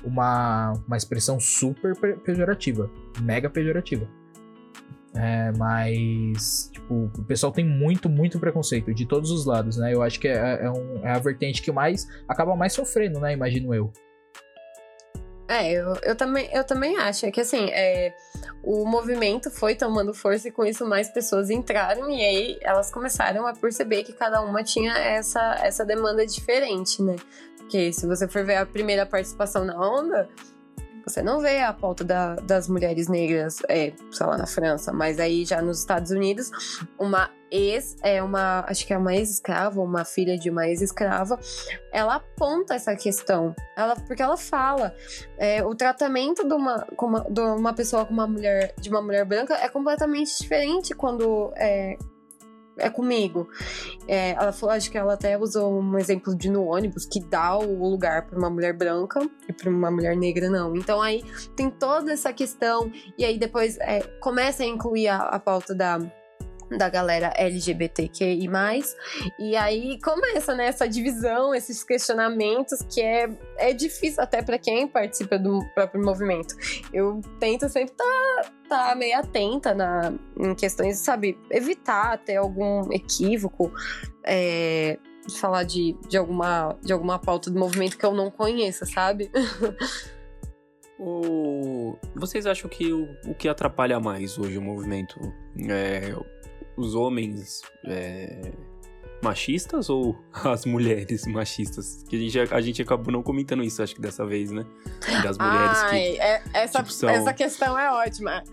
uma, uma expressão super pe- pejorativa, mega pejorativa. É, mas, tipo, o pessoal tem muito, muito preconceito de todos os lados, né? Eu acho que é, é um- é a vertente que mais acaba mais sofrendo, né? Imagino eu. É, eu, eu, também, eu também acho. É que assim, é, o movimento foi tomando força e com isso mais pessoas entraram e aí elas começaram a perceber que cada uma tinha essa, essa demanda diferente, né? Porque se você for ver a primeira participação na onda, você não vê a pauta da- das mulheres negras, é, sei lá, na França, mas aí já nos Estados Unidos, uma ex, é uma, acho que é uma ex-escrava, uma filha de uma ex-escrava, ela aponta essa questão. Ela, porque ela fala, é, o tratamento de uma, de uma pessoa com uma mulher, de uma mulher branca é completamente diferente quando é, é comigo. É, ela falou, acho que ela até usou um exemplo de no ônibus que dá o lugar para uma mulher branca e para uma mulher negra não. Então aí tem toda essa questão e aí depois é, começa a incluir a, a pauta da da galera LGBTQI+, e aí começa, né, essa divisão, esses questionamentos que é, é difícil até para quem participa do próprio movimento. Eu tento sempre estar tá, tá meio atenta na, em questões, sabe, evitar ter algum equívoco, é, de falar de, de, alguma, de alguma pauta do movimento que eu não conheça, sabe? O... Vocês acham que o, o que atrapalha mais hoje o movimento é os homens é, machistas ou as mulheres machistas? Que a gente, a gente acabou não comentando isso, acho que dessa vez, né? Das mulheres Ai, que. é- essa, tipo, são- essa questão é ótima.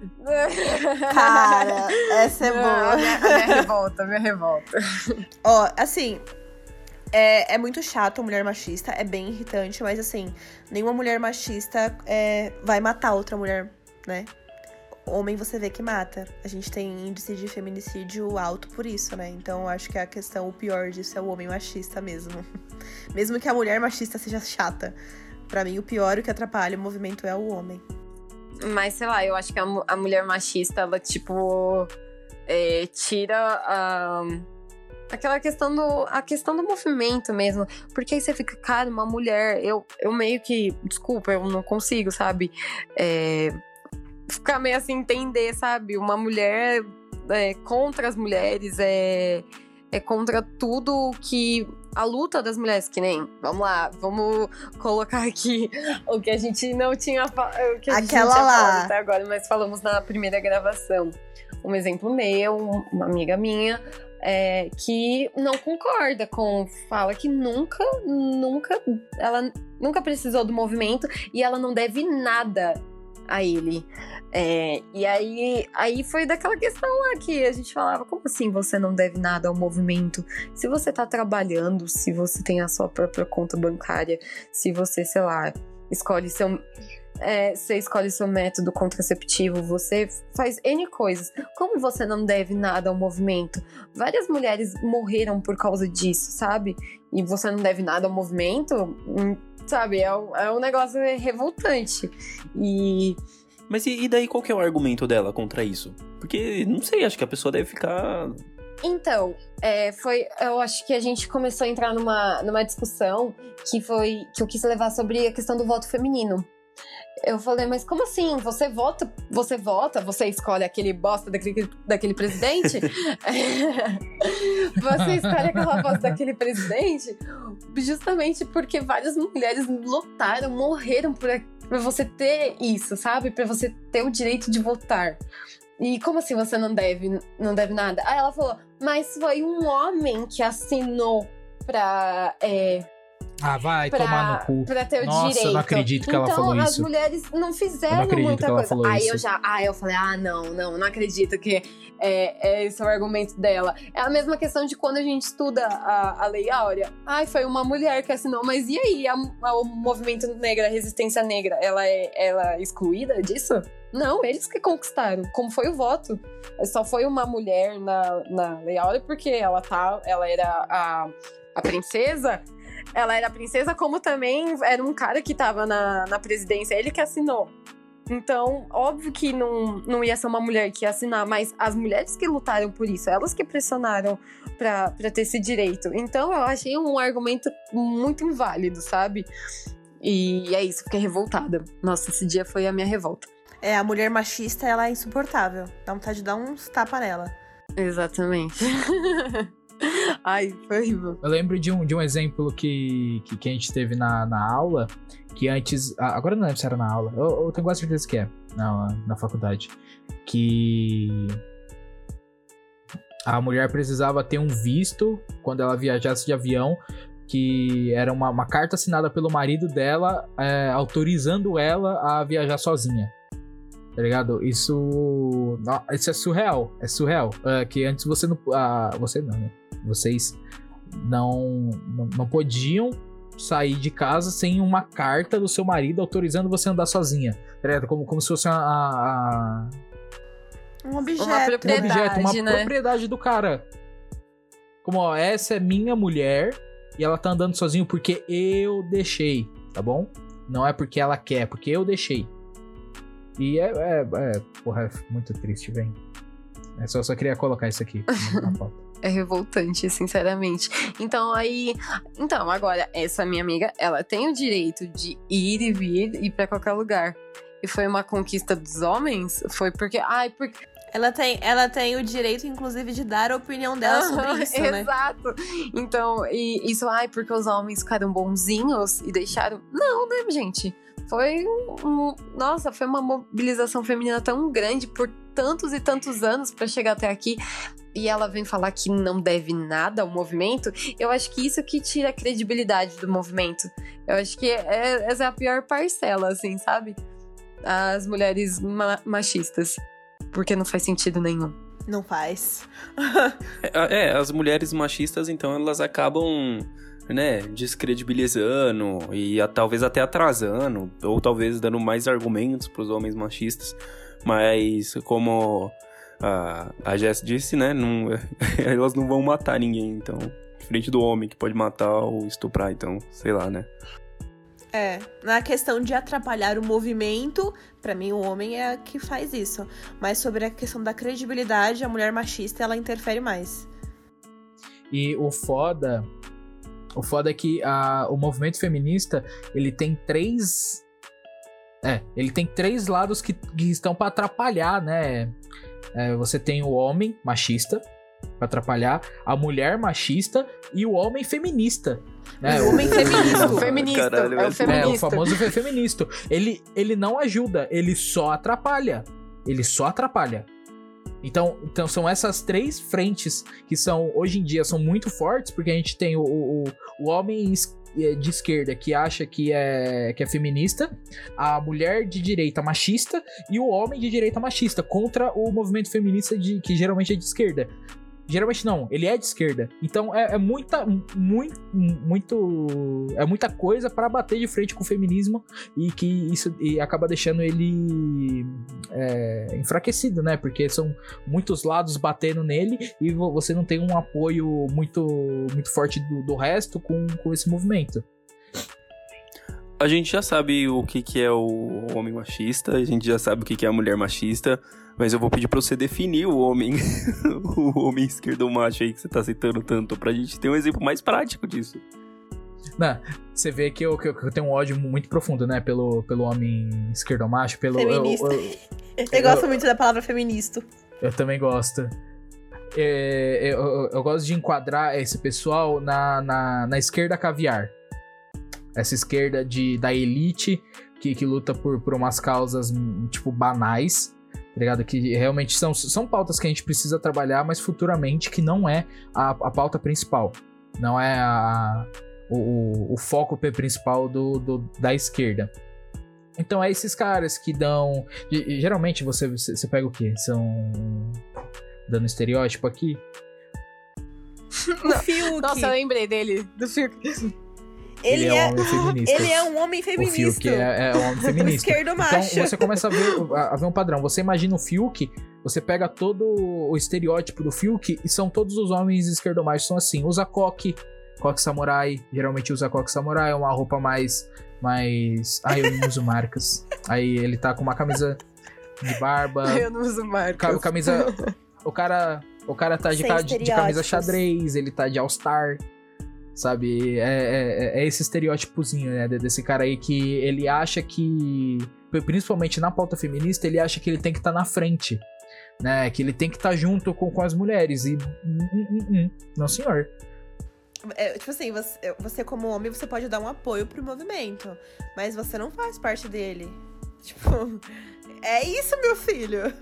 Cara, essa é Não, boa. minha, minha revolta, minha revolta. Ó, assim, é, é muito chato a mulher machista, é bem irritante, mas assim, nenhuma mulher machista é, vai matar outra mulher, né? Homem você vê que mata. A gente tem índice de feminicídio alto por isso, né? Então acho que a questão, o pior disso é o homem machista mesmo. mesmo que a mulher machista seja chata. Pra mim, o pior, o que atrapalha o movimento é o homem. Mas sei lá, eu acho que a, a mulher machista, ela, tipo, é, tira a. Aquela questão do. A questão do movimento mesmo. Porque aí você fica, cara, uma mulher. Eu, eu meio que. Desculpa, eu não consigo, sabe? É, ficar meio assim, entender, sabe? Uma mulher é, contra as mulheres, é, é contra tudo que. A luta das mulheres, que nem. Vamos lá, vamos colocar aqui o que a gente não tinha. O que a gente Aquela não tinha lá. falado até agora, mas falamos na primeira gravação. Um exemplo meu, uma amiga minha. é, que não concorda com fala que nunca nunca ela nunca precisou do movimento e ela não deve nada a ele é, e aí, aí foi daquela questão lá que a gente falava, como assim você não deve nada ao movimento? Se você tá trabalhando, se você tem a sua própria conta bancária, se você, sei lá, escolhe seu. é, você escolhe seu método contraceptivo, você faz N coisas. Como você não deve nada ao movimento? Várias mulheres morreram por causa disso, sabe? E você não deve nada ao movimento, sabe? É um, é um negócio revoltante. E Mas e, e daí qual que é o argumento dela contra isso? Porque, não sei, acho que a pessoa deve ficar. Então, é, foi. Eu acho que a gente começou a entrar numa, numa discussão que foi que eu quis levar sobre a questão do voto feminino. Eu falei, mas como assim? Você vota, você vota, você escolhe aquele bosta daquele, daquele presidente? você escolhe aquela bosta daquele presidente? Justamente porque várias mulheres lutaram, morreram por você ter isso, sabe? Para você ter o direito de votar. E como assim você não deve, não deve nada? Aí ela falou, mas foi um homem que assinou pra. É, ah, vai pra, tomar no cu. Pra ter o Nossa, direito. eu não acredito que então, ela falou as isso. mulheres não Eu não fizeram acredito muita coisa. Aí isso. eu já. Aí eu falei, ah, não, não, não acredito que é, é esse o argumento dela. É a mesma questão de quando a gente estuda a, a Lei Áurea. Ai, foi uma mulher que assinou, mas e aí? A, a- o movimento negro, a resistência negra, ela é, ela é excluída disso? Não, eles que conquistaram. Como foi o voto? Só foi uma mulher na, na Lei Áurea porque ela tá, ela era a, a princesa. Ela era princesa, como também era um cara que tava na, na presidência, ele que assinou. Então, óbvio que não, não ia ser uma mulher que ia assinar, mas as mulheres que lutaram por isso, elas que pressionaram pra, pra ter esse direito. Então, eu achei um argumento muito inválido, sabe? E é isso, fiquei revoltada. Nossa, esse dia foi a minha revolta. É, a mulher machista, ela é insuportável. Dá vontade de dar uns tapas nela. Exatamente. Ai, foi horrível. Eu lembro de um, de um exemplo que, que, que a gente teve na, na aula, que antes. Agora não lembro se era na aula, eu, eu tenho quase certeza que é, na, na faculdade. Que a mulher precisava ter um visto quando ela viajasse de avião, que era uma, uma carta assinada pelo marido dela, é, autorizando ela a viajar sozinha. Tá ligado? Isso. Isso é surreal. É surreal. É, que antes você não. ah, você não, né? Vocês não, não, não podiam sair de casa sem uma carta do seu marido autorizando você a andar sozinha. Tá? Como, como se fosse a, a- Um objeto. Uma um propriedade, objeto, uma né? propriedade do cara. Como, ó, essa é minha mulher e ela tá andando sozinho porque eu deixei, tá bom? Não é porque ela quer, porque eu deixei. E é, é, é porra, é muito triste, velho. É só, só queria colocar isso aqui na pauta. É revoltante, sinceramente. Então, aí. Então, agora, essa minha amiga, ela tem o direito de ir e vir e ir pra qualquer lugar. E foi uma conquista dos homens? Foi porque. Ai, porque. Ela tem, ela tem o direito, inclusive, de dar a opinião dela sobre isso, né? Exato. Então, e isso, ai, porque os homens ficaram bonzinhos e deixaram. Não, né, gente? Foi um. Nossa, foi uma mobilização feminina tão grande por tantos e tantos anos pra chegar até aqui. E ela vem falar que não deve nada ao movimento. Eu acho que isso que tira a credibilidade do movimento. Eu acho que é- essa é a pior parcela, assim, sabe? As mulheres ma- machistas. Porque não faz sentido nenhum. Não faz. É, é, as mulheres machistas, então, elas acabam, né, descredibilizando e a- talvez até atrasando, ou talvez dando mais argumentos pros homens machistas. Mas, como a, a Jess disse, né, não, elas não vão matar ninguém, então, diferente do homem que pode matar ou estuprar, então, sei lá, né. É, na questão de atrapalhar o movimento, pra mim o homem é que faz isso. Mas sobre a questão da credibilidade, a mulher machista, ela interfere mais. E o foda. O foda é que a- o movimento feminista ele tem três. É, ele tem três lados que, que estão pra atrapalhar, né? É, você tem o homem machista pra atrapalhar, a mulher machista e o homem feminista. Né? O homem feminista. O feminista. Caralho, é o velho. É, o feminista. famoso fe- feminista. Ele, ele não ajuda, ele só atrapalha. Ele só atrapalha. Então, então são essas três frentes que são, hoje em dia, são muito fortes, porque a gente tem o, o, o homem de esquerda que acha que é, que é feminista, a mulher de direita machista e o homem de direita machista contra o movimento feminista de, que geralmente é de esquerda. Geralmente não, ele é de esquerda. Então é, é muita, muito, muito, é muita coisa pra bater de frente com o feminismo e que isso e acaba deixando ele é, enfraquecido, né? Porque são muitos lados batendo nele e vo- você não tem um apoio muito, muito forte do, do resto com, com esse movimento. A gente já sabe o que, que é o homem machista, a gente já sabe o que, que é a mulher machista, mas eu vou pedir pra você definir o homem, o homem esquerdo macho aí que você tá citando tanto, pra gente ter um exemplo mais prático disso. Não, você vê que eu, que eu, que eu tenho um ódio muito profundo, né? Pelo, pelo homem esquerdomacho, pelo. eu- Feminista. eu- Eu gosto muito da palavra feminista. Eu também gosto. É, eu, eu- eu gosto de enquadrar esse pessoal na, na, na esquerda caviar. Essa esquerda de, da elite que, que luta por, por umas causas, hum, tipo, banais. Ligado? Que realmente são, são pautas que a gente precisa trabalhar, mas futuramente que não é a, a pauta principal. Não é a, o, o- o foco principal do, do- da esquerda. Então é esses caras que dão. Geralmente você, você você pega o quê? São. Dando estereótipo aqui? O Fiuk. Nossa, eu lembrei dele, do Fiuk. Ele, é um homem feminista. ele é um homem O feminista. Fiuk é, é um homem feminista. Esquerdo Então macho. você começa a ver, a, ver um padrão. Você imagina o Fiuk, você pega todo o estereótipo do Fiuk e são todos os homens esquerdomachos são assim. Usa coque, coque samurai. Geralmente usa coque samurai, é uma roupa mais. mais. Ai, eu não uso marcas. Aí ele tá com uma camisa de barba. Eu não uso marca. ca- camisa. O cara. O cara tá de, ca- de, de camisa xadrez, ele tá de All-Star. Sabe? É, é- é esse estereótipozinho, né? de- Desse cara aí que ele acha que. Principalmente na pauta feminista, ele acha que ele tem que estar na frente. Né? Que ele tem que estar junto com, com as mulheres. E. hum, hum, hum. Não, senhor. É, tipo assim, você, você como homem, você pode dar um apoio pro movimento. Mas você não faz parte dele. Tipo, é isso, meu filho.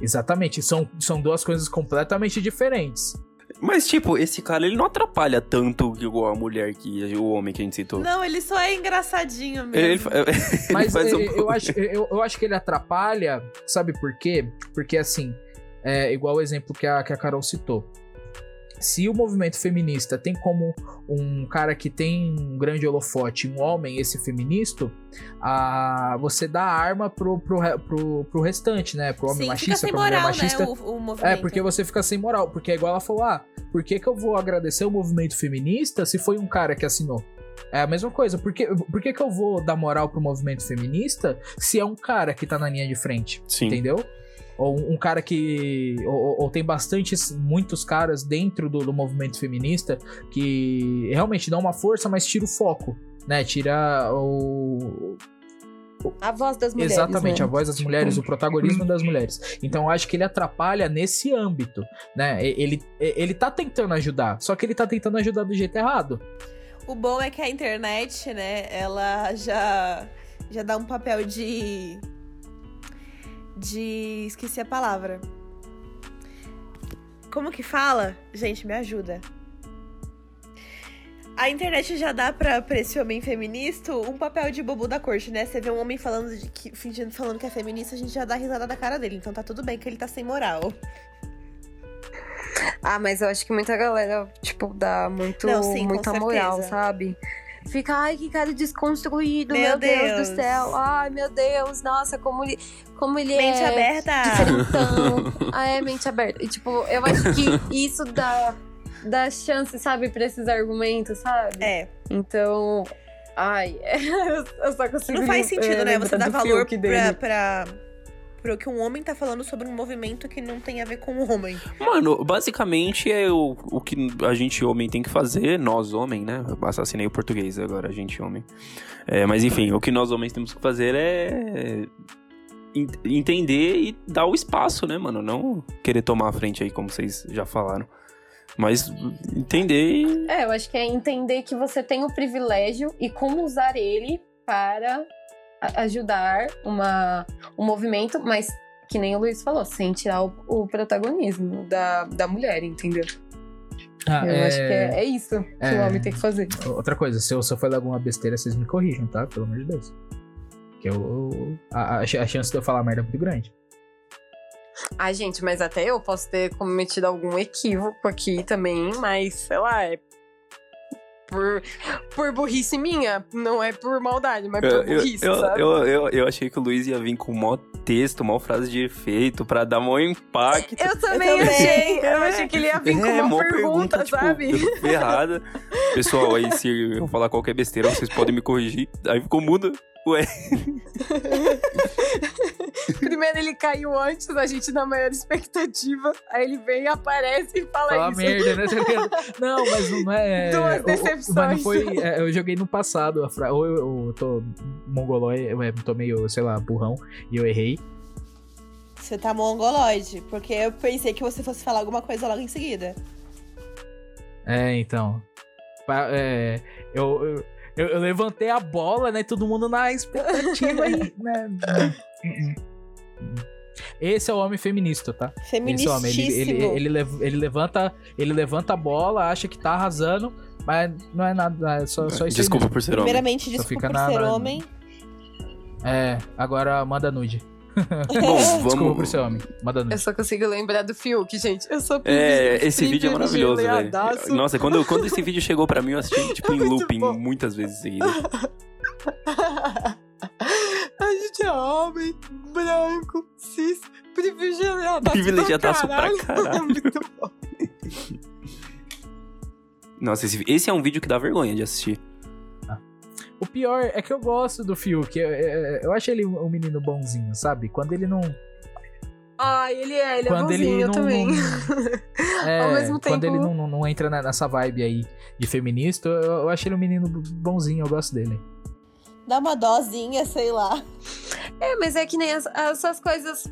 Exatamente. São, são duas coisas completamente diferentes. Mas, tipo, esse cara, ele não atrapalha tanto igual a mulher que o homem que a gente citou. Não, ele só é engraçadinho mesmo. Ele, ele Mas faz eu, um eu acho, eu, eu acho que ele atrapalha, sabe por quê? Porque assim, é igual o exemplo que a, que a Carol citou. Se o movimento feminista tem como um cara que tem um grande holofote, um homem, esse feminista, a, você dá a arma pro, pro, pro, pro restante, né? Pro homem Sim, fica machista, mulher moral, machista. né, o, o. É, porque você fica sem moral. Porque é igual ela falou: ah, por que, que eu vou agradecer o movimento feminista se foi um cara que assinou? É a mesma coisa. Por que, por que, que eu vou dar moral pro movimento feminista se é um cara que tá na linha de frente? Sim. Entendeu? Ou um um cara que. Ou, ou- tem bastantes, muitos caras dentro do, do movimento feminista que realmente dão uma força, mas tira o foco. Né? Tira o, A voz das mulheres. Exatamente, né? a voz das mulheres, o protagonismo das mulheres. Então eu acho que ele atrapalha nesse âmbito, né? Ele, ele tá tentando ajudar, só que ele tá tentando ajudar do jeito errado. O bom é que a internet, né, ela já, já dá um papel de. De. Esqueci a palavra. Como que fala? Gente, me ajuda. A internet já dá pra, pra esse homem feminista um papel de bobo da corte, né? Você vê um homem falando de que, fingindo falando que é feminista, a gente já dá risada da cara dele. Então tá tudo bem que ele tá sem moral. Ah, mas eu acho que muita galera, tipo, dá muito, Não, sim, muita moral, sabe? Fica, ai, que cara desconstruído, Meu meu, Deus. Deus. do céu. Ai, meu Deus, nossa, como ele, como ele Mente é aberta! diferentão. ah, é mente aberta. E, tipo, eu acho que isso dá, dá chance, sabe, pra esses argumentos, sabe? É. Então, ai, eu só consigo Não faz eh, sentido, né? lembrar Você dá valor pra, pra, pro que um homem tá falando sobre um movimento que não tem a ver com o homem. Mano, basicamente é o, o que a gente homem tem que fazer, nós homem, né? Eu assassinei o português agora, a gente homem. É, mas enfim, o que nós homens temos que fazer é en- entender e dar o espaço, né, mano? Não querer tomar a frente aí, como vocês já falaram. Mas entender e... É, eu acho que é entender que você tem o privilégio e como usar ele para ajudar uma, um movimento, mas que nem o Luiz falou, sem tirar o, o protagonismo da, da mulher, entendeu? Ah, eu é- acho que é, é isso que é. o homem tem que fazer. Outra coisa, se eu, se eu falar alguma besteira, vocês me corrijam, tá? Pelo amor de Deus. Que eu, eu- a, a- a chance de eu falar merda é muito grande. Ai, gente, mas até eu posso ter cometido algum equívoco aqui também, mas sei lá, é. Por, por burrice minha, não é por maldade, mas por Eu, eu, burrice, eu, sabe? eu, eu, eu achei que o Luiz ia vir com mó texto, mó frase de efeito, pra dar mó impacto. Eu também também. achei. Eu É. achei que ele ia vir com É, uma mó pergunta, tipo, sabe? ferrada. Pessoal, aí se eu falar qualquer besteira, vocês podem me corrigir. Aí ficou mudo. Ué, Primeiro ele caiu antes, a gente na maior expectativa. Aí ele vem, aparece e fala, Fala isso. merda, né? Não, mas não é. Duas o- o- decepções. Mas não foi. é, eu joguei no passado. A fra... Ou eu, eu tô mongolói, eu é, tô meio, sei lá, burrão, e eu errei. Você tá mongoloide, porque eu pensei que você fosse falar alguma coisa logo em seguida. É, então. É, eu, eu, eu- eu levantei a bola, né? Todo mundo na expectativa aí, né? Esse é o homem feminista, tá? Esse é o homem. Ele, ele, ele, ele levanta, ele levanta a bola, acha que tá arrasando, mas não é nada, é só, só isso aí desculpa por ser homem. Primeiramente, desculpa fica por na- ser na- homem. É, agora manda nude. Bom, Desculpa por vamos. ser homem. Manda Eu só consigo lembrar do Fiuk, gente. Eu sou É, esse vídeo é maravilhoso, velho. Nossa, quando, quando esse vídeo chegou pra mim, eu assisti tipo em Muito looping bom. muitas vezes seguidas. A gente é homem, branco, cis, privilegiadaço. Privilegiadaço pra caralho. caralho. É muito bom. Nossa, esse, esse é um vídeo que dá vergonha de assistir. O pior é que eu gosto do Fiuk. Eu, eu, eu acho ele um menino bonzinho, sabe? Quando ele não. Ai, ele é, ele quando é bonzinho ele não. também. não- é, Ao mesmo Quando tempo- ele não, não, não entra na- nessa vibe aí de feminista, eu, eu acho ele um menino bonzinho, eu gosto dele. Dá uma dosinha, sei lá. É, mas é que nem as- essas coisas.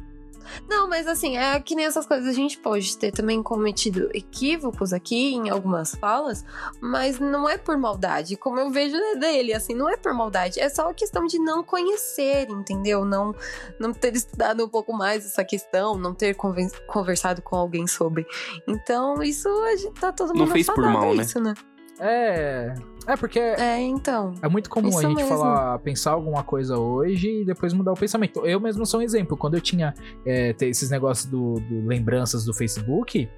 Não, mas assim, é que nem essas coisas. A gente pode ter também cometido equívocos aqui em algumas falas, mas não é por maldade. Como eu vejo dele, assim, não é por maldade. É só questão de não conhecer, entendeu? Não, não ter estudado um pouco mais essa questão, não ter conversado com alguém sobre. Então, isso a gente tá todo mundo Não fez por afadado mal, a né? isso, né? É. É porque É, então. é muito comum a gente mesmo. falar, pensar alguma coisa hoje e depois mudar o pensamento. Eu mesmo sou um exemplo. Quando eu tinha é, ter esses negócios do, do lembranças do Facebook,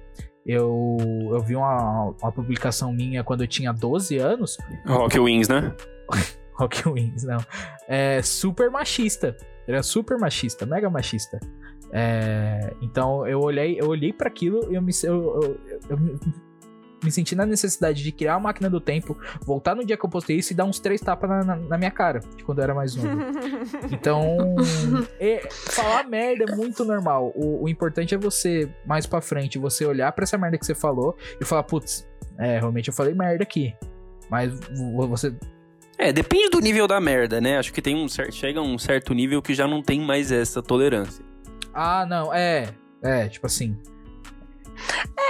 eu, eu vi uma, uma publicação minha quando eu tinha 12 anos. Rock Wings, né? Rock Wings, não. É super machista. Ele é super machista, mega machista. É, então eu olhei, eu olhei para aquilo e eu me, eu, eu- eu me- senti na necessidade de criar a máquina do tempo, voltar no dia que eu postei isso e dar uns três tapas na, na- na minha cara, de quando eu era mais novo. Então, é- falar merda é muito normal. O, o importante é você, mais pra frente, você olhar pra essa merda que você falou e falar, putz, é, realmente eu falei merda aqui. Mas vo- você É, depende do nível da merda, né? Acho que tem um certo, chega a um certo nível que já não tem mais essa tolerância. Ah, não, é. É, tipo assim.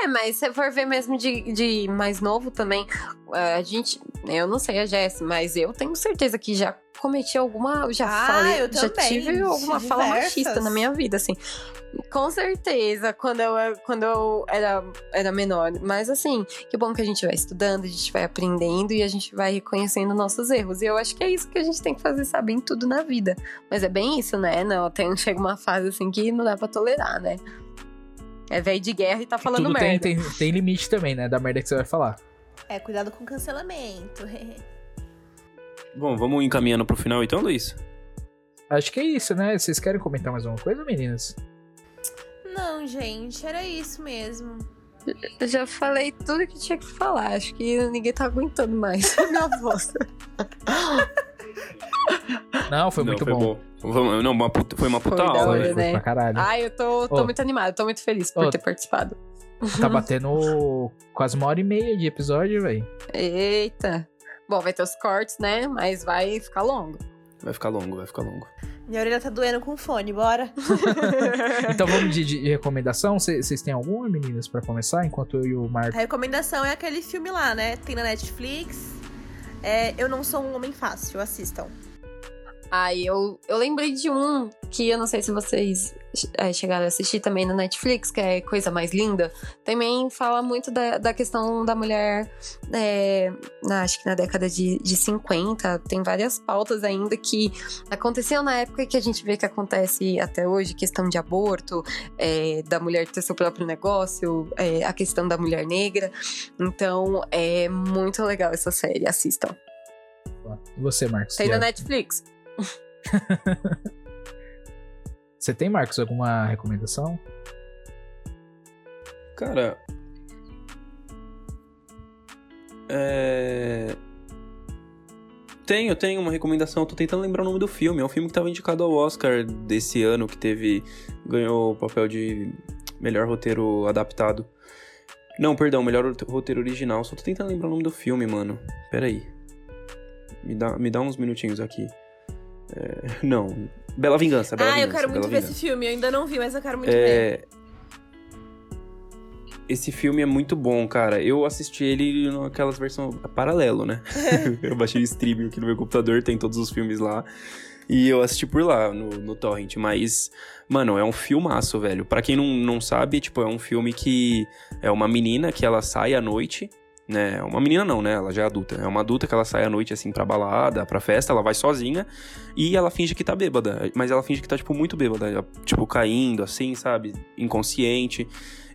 É, mas se for ver mesmo de, de mais novo também, eh, a gente. Eu não sei a Jess, mas eu tenho certeza que já cometi alguma. Já Ah, falei. já também, tive alguma fala machista na minha vida, assim. Com certeza, quando eu, quando eu era, era menor. Mas assim, que bom que a gente vai estudando, a gente vai aprendendo e a gente vai reconhecendo nossos erros. E eu acho que é isso que a gente tem que fazer, saber em tudo na vida. Mas é bem isso, né? Não, tem, chega uma fase assim que não dá pra tolerar, né? É velho de guerra e tá falando tudo tem, merda. tem, tem limite também, né? Da merda que você vai falar. É, cuidado com cancelamento. Bom, vamos encaminhando pro final então, Luiz? Acho que é isso, né? Vocês querem comentar mais alguma coisa, meninas? Não, gente, era isso mesmo. Eu já falei tudo que tinha que falar. Acho que ninguém tá aguentando mais a minha voz. Não, foi Não, muito bom. Vamos- não, uma puta- foi uma puta Foi aula, hora, né? Foi, foi né? pra caralho. Ai, eu tô, tô Ô. muito animada, tô muito feliz por Ô. ter participado. Tá batendo quase uma hora e meia de episódio, velho. Eita. Bom, vai ter os cortes, né? Mas vai ficar longo. Vai ficar longo, vai ficar longo. Minha orelha tá doendo com fone, bora. Então vamos de, de recomendação. Cê- Vocês têm alguma, meninas, pra começar? Enquanto eu e o A Marco. recomendação é aquele filme lá, né? Tem na Netflix. É, eu não sou um homem fácil, assistam. Ai, eu, eu lembrei de um que eu não sei se vocês é, chegaram a assistir também na Netflix, que é Coisa Mais Linda. Também fala muito da, da questão da mulher, é, na- acho que na década de, de 50. Tem várias pautas ainda que aconteciam na época que a gente vê que acontece até hoje, questão de aborto, é, da mulher ter seu próprio negócio, é, a questão da mulher negra. Então, é muito legal essa série, assistam. E você, Marcos? Tem na Netflix. Você tem, Marcos, alguma recomendação? Cara. É. tenho, tenho uma recomendação. Tô tentando lembrar o nome do filme. É um filme que tava indicado ao Oscar desse ano, que teve. ganhou o papel de melhor roteiro adaptado. Não, perdão, melhor roteiro original. Só tô tentando lembrar o nome do filme, mano. Pera aí. Me dá, me dá uns minutinhos aqui. É, não. Bela Vingança. Bela ah, Vingança, eu quero muito Bela ver Vingança. esse filme. Eu ainda não vi, mas eu quero muito ver. É... Esse filme é muito bom, cara. Eu assisti ele naquelas versões paralelo, né? eu baixei o streaming aqui no meu computador, tem todos os filmes lá. E eu assisti por lá, no, no Torrent. Mas, mano, é um filmaço, velho. Pra quem não, não sabe, tipo, é um filme que é uma menina que ela sai à noite, né? Uma menina não, né? Ela já é adulta. É uma adulta que ela sai à noite, assim, pra balada, pra festa, ela vai sozinha e ela finge que tá bêbada. Mas ela finge que tá, tipo, muito bêbada. Tipo, caindo, assim, sabe? Inconsciente.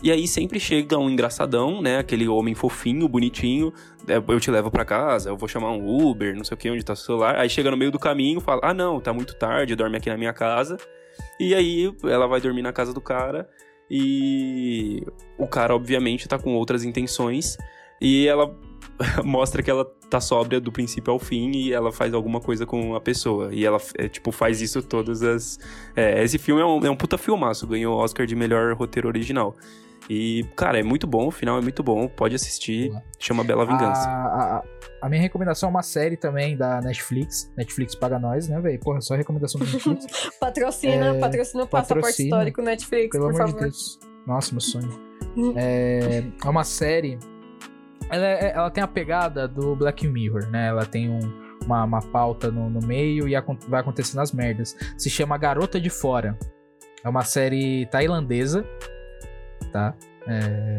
E aí sempre chega um engraçadão, né? Aquele homem fofinho, bonitinho. é, Eu te levo pra casa, eu vou chamar um Uber, não sei o que, onde tá o celular. Aí chega no meio do caminho, fala: Ah, não, tá muito tarde, dorme aqui na minha casa. E aí ela vai dormir na casa do cara. E o cara, obviamente, tá com outras intenções. E ela mostra que ela tá sóbria do princípio ao fim e ela faz alguma coisa com a pessoa. E ela, é, tipo, faz isso todas as. É, esse filme é um, é um puta filmaço, ganhou o Oscar de melhor roteiro original. E, cara, é muito bom, o final é muito bom, pode assistir. Chama Bela Vingança. A, a, a minha recomendação é uma série também da Netflix. Netflix paga nós, né, velho? Porra, só recomendação do Netflix. Patrocina, É, patrocina o passaporte histórico Netflix, Pelo por amor de favor. Deus. Nossa, meu sonho. É, é uma série. Ela, é- ela tem a pegada do Black Mirror, né? Ela tem um- uma, uma pauta no, no meio e acon- vai acontecendo as merdas. Se chama Garota de Fora. É uma série tailandesa, tá? É,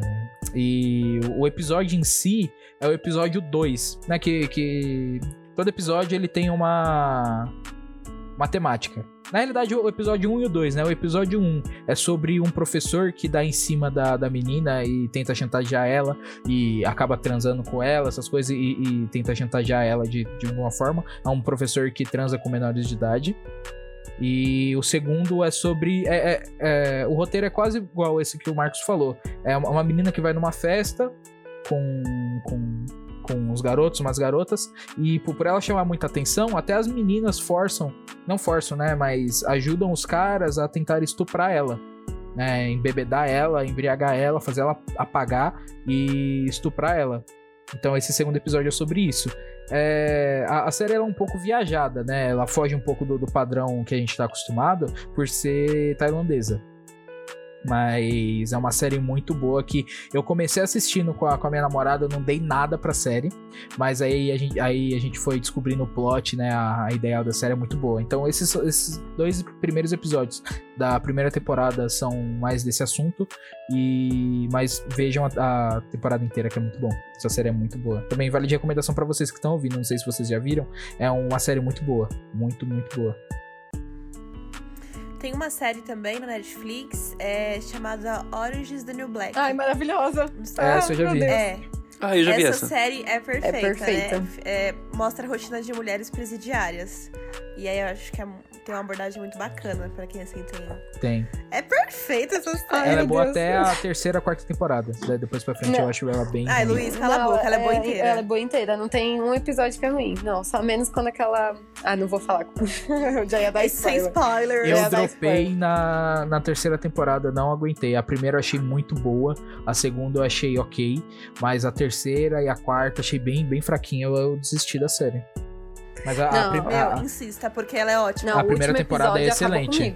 e o o episódio em si é o episódio 2, né? Que, que todo episódio ele tem uma, uma temática. Na realidade, o episódio 1 e o 2, né? O episódio 1 é sobre um professor que dá em cima da, da menina e tenta chantagear ela e acaba transando com ela, essas coisas, e, e tenta chantagear ela de, de alguma forma. É um professor que transa com menores de idade. E o segundo é sobre. é- é- é- o roteiro é quase igual esse que o Marcos falou. É uma uma menina que vai numa festa com, com, com os garotos, umas garotas, e por, por ela chamar muita atenção, até as meninas forçam, não forçam, né? Mas ajudam os caras a tentar estuprar ela. Né, embebedar ela, embriagar ela, fazer ela apagar e estuprar ela. Então esse segundo episódio é sobre isso. É, a, a série é um pouco viajada, né? Ela foge um pouco do, do padrão que a gente tá acostumado por ser tailandesa. Mas é uma série muito boa que eu comecei assistindo com a, com a minha namorada, eu não dei nada pra série. Mas aí a gente, aí a gente foi descobrindo o plot, né? A, a ideia da série é muito boa. Então esses, esses dois primeiros episódios da primeira temporada são mais desse assunto. E mas vejam a, a temporada inteira que é muito bom. Essa série é muito boa. Também vale de recomendação pra vocês que estão ouvindo. Não sei se vocês já viram. É uma série muito boa, muito muito boa. Tem uma série também na Netflix é, chamada Orange is the New Black. Ai, maravilhosa. Sei- Essa eu já vi. É, Ah, eu já vi essa essa. série é perfeita, É perfeita. né? É, mostra a rotina de mulheres presidiárias. E aí eu acho que é- tem uma abordagem muito bacana pra quem assim tem. Tem. É perfeita essa série. Ai, ela é boa Deus. até a terceira, quarta temporada. Daí Depois pra frente Não. eu acho ela bem. Ai. Luiz, cala a Não, boca, ela é boa inteira. Ela é boa inteira, não tem um episódio que é ruim. Não, só menos quando aquela. Ah, não vou falar. eu já ia dar É sem spoiler. spoiler. Eu dropei spoiler. na, na terceira temporada, não aguentei. A primeira eu achei muito boa, a segunda eu achei ok, mas a terceira e a quarta achei bem, bem fraquinha. Eu, eu desisti da série. Mas a, a Não, prim- Meu, a- insista, porque ela é ótima. Não, A primeira temporada é excelente.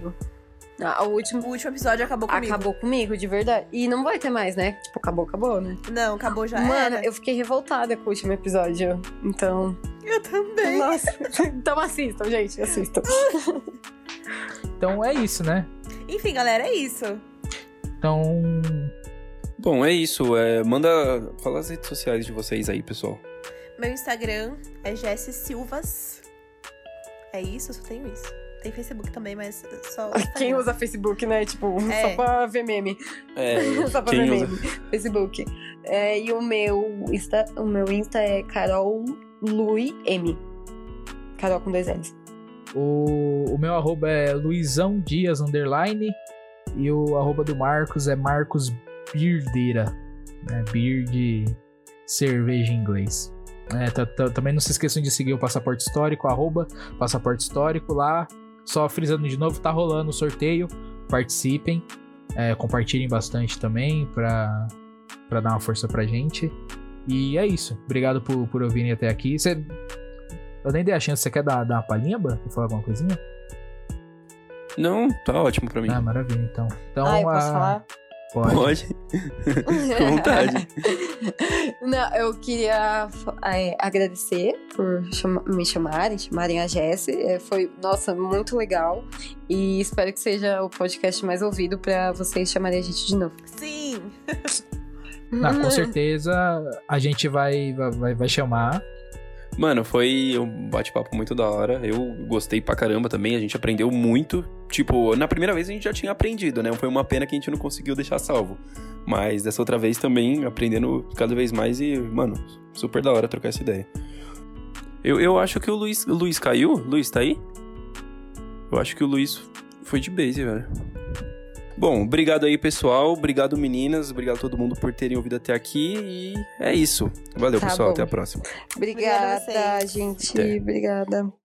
Ah, o último O último episódio acabou comigo. acabou comigo, de verdade. E não vai ter mais, né? Tipo, acabou, acabou, né? Não, acabou já. Mano, era. eu fiquei revoltada com o último episódio. Então. Eu também. Nossa. então assistam, gente, assistam. Então é isso, né? Enfim, galera, é isso. Então. Bom, é isso. É, manda. Fala as redes sociais de vocês aí, pessoal. Meu Instagram é Jesse Silvas. É isso, só tenho isso. Tem Facebook também, mas só. Quem usa Facebook, né? Tipo, É. só pra ver meme. É, só pra quem ver usa. meme. Facebook. É, e o meu Insta, o meu Insta é Carol Lui M. Carol com dois L's. O, o meu arroba é Luizão Dias Underline. E o arroba do Marcos é Marcos Beerdeira. Né? Beer de cerveja em inglês. É, tá- tá- também não se esqueçam de seguir o Passaporte Histórico, arroba Passaporte Histórico lá. Só frisando de novo, tá rolando o sorteio. Participem. É, compartilhem bastante também pra, pra dar uma força pra gente. E é isso. Obrigado por, por ouvirem até aqui. Cê- eu nem dei a chance. Você quer dar, dar uma palhinha? Quer falar alguma coisinha? Não, tá ótimo pra mim. Ah, maravilha, então. Então, Ah, eu posso a- falar? Pode. Pode. Com vontade. Não, eu queria é, agradecer por chama- me chamarem, chamarem a Jessie. É, foi, nossa, muito legal. E espero que seja o podcast mais ouvido pra vocês chamarem a gente de novo. Sim! Ah, com certeza a gente vai, vai, vai chamar. Mano, foi um bate-papo muito da hora. Eu gostei pra caramba também. A gente aprendeu muito. Tipo, na primeira vez a gente já tinha aprendido, né? Foi uma pena que a gente não conseguiu deixar salvo. Mas dessa outra vez também aprendendo cada vez mais e, mano, super da hora trocar essa ideia. Eu, eu acho que o Luiz, o Luiz caiu. Luiz, tá aí? Eu acho que o Luiz foi de base, velho. Bom, obrigado aí, pessoal. Obrigado, meninas. Obrigado a todo mundo por terem ouvido até aqui. E é isso. Valeu, Tá pessoal. bom. Até a próxima. Obrigada Obrigada, gente. Até. Obrigada.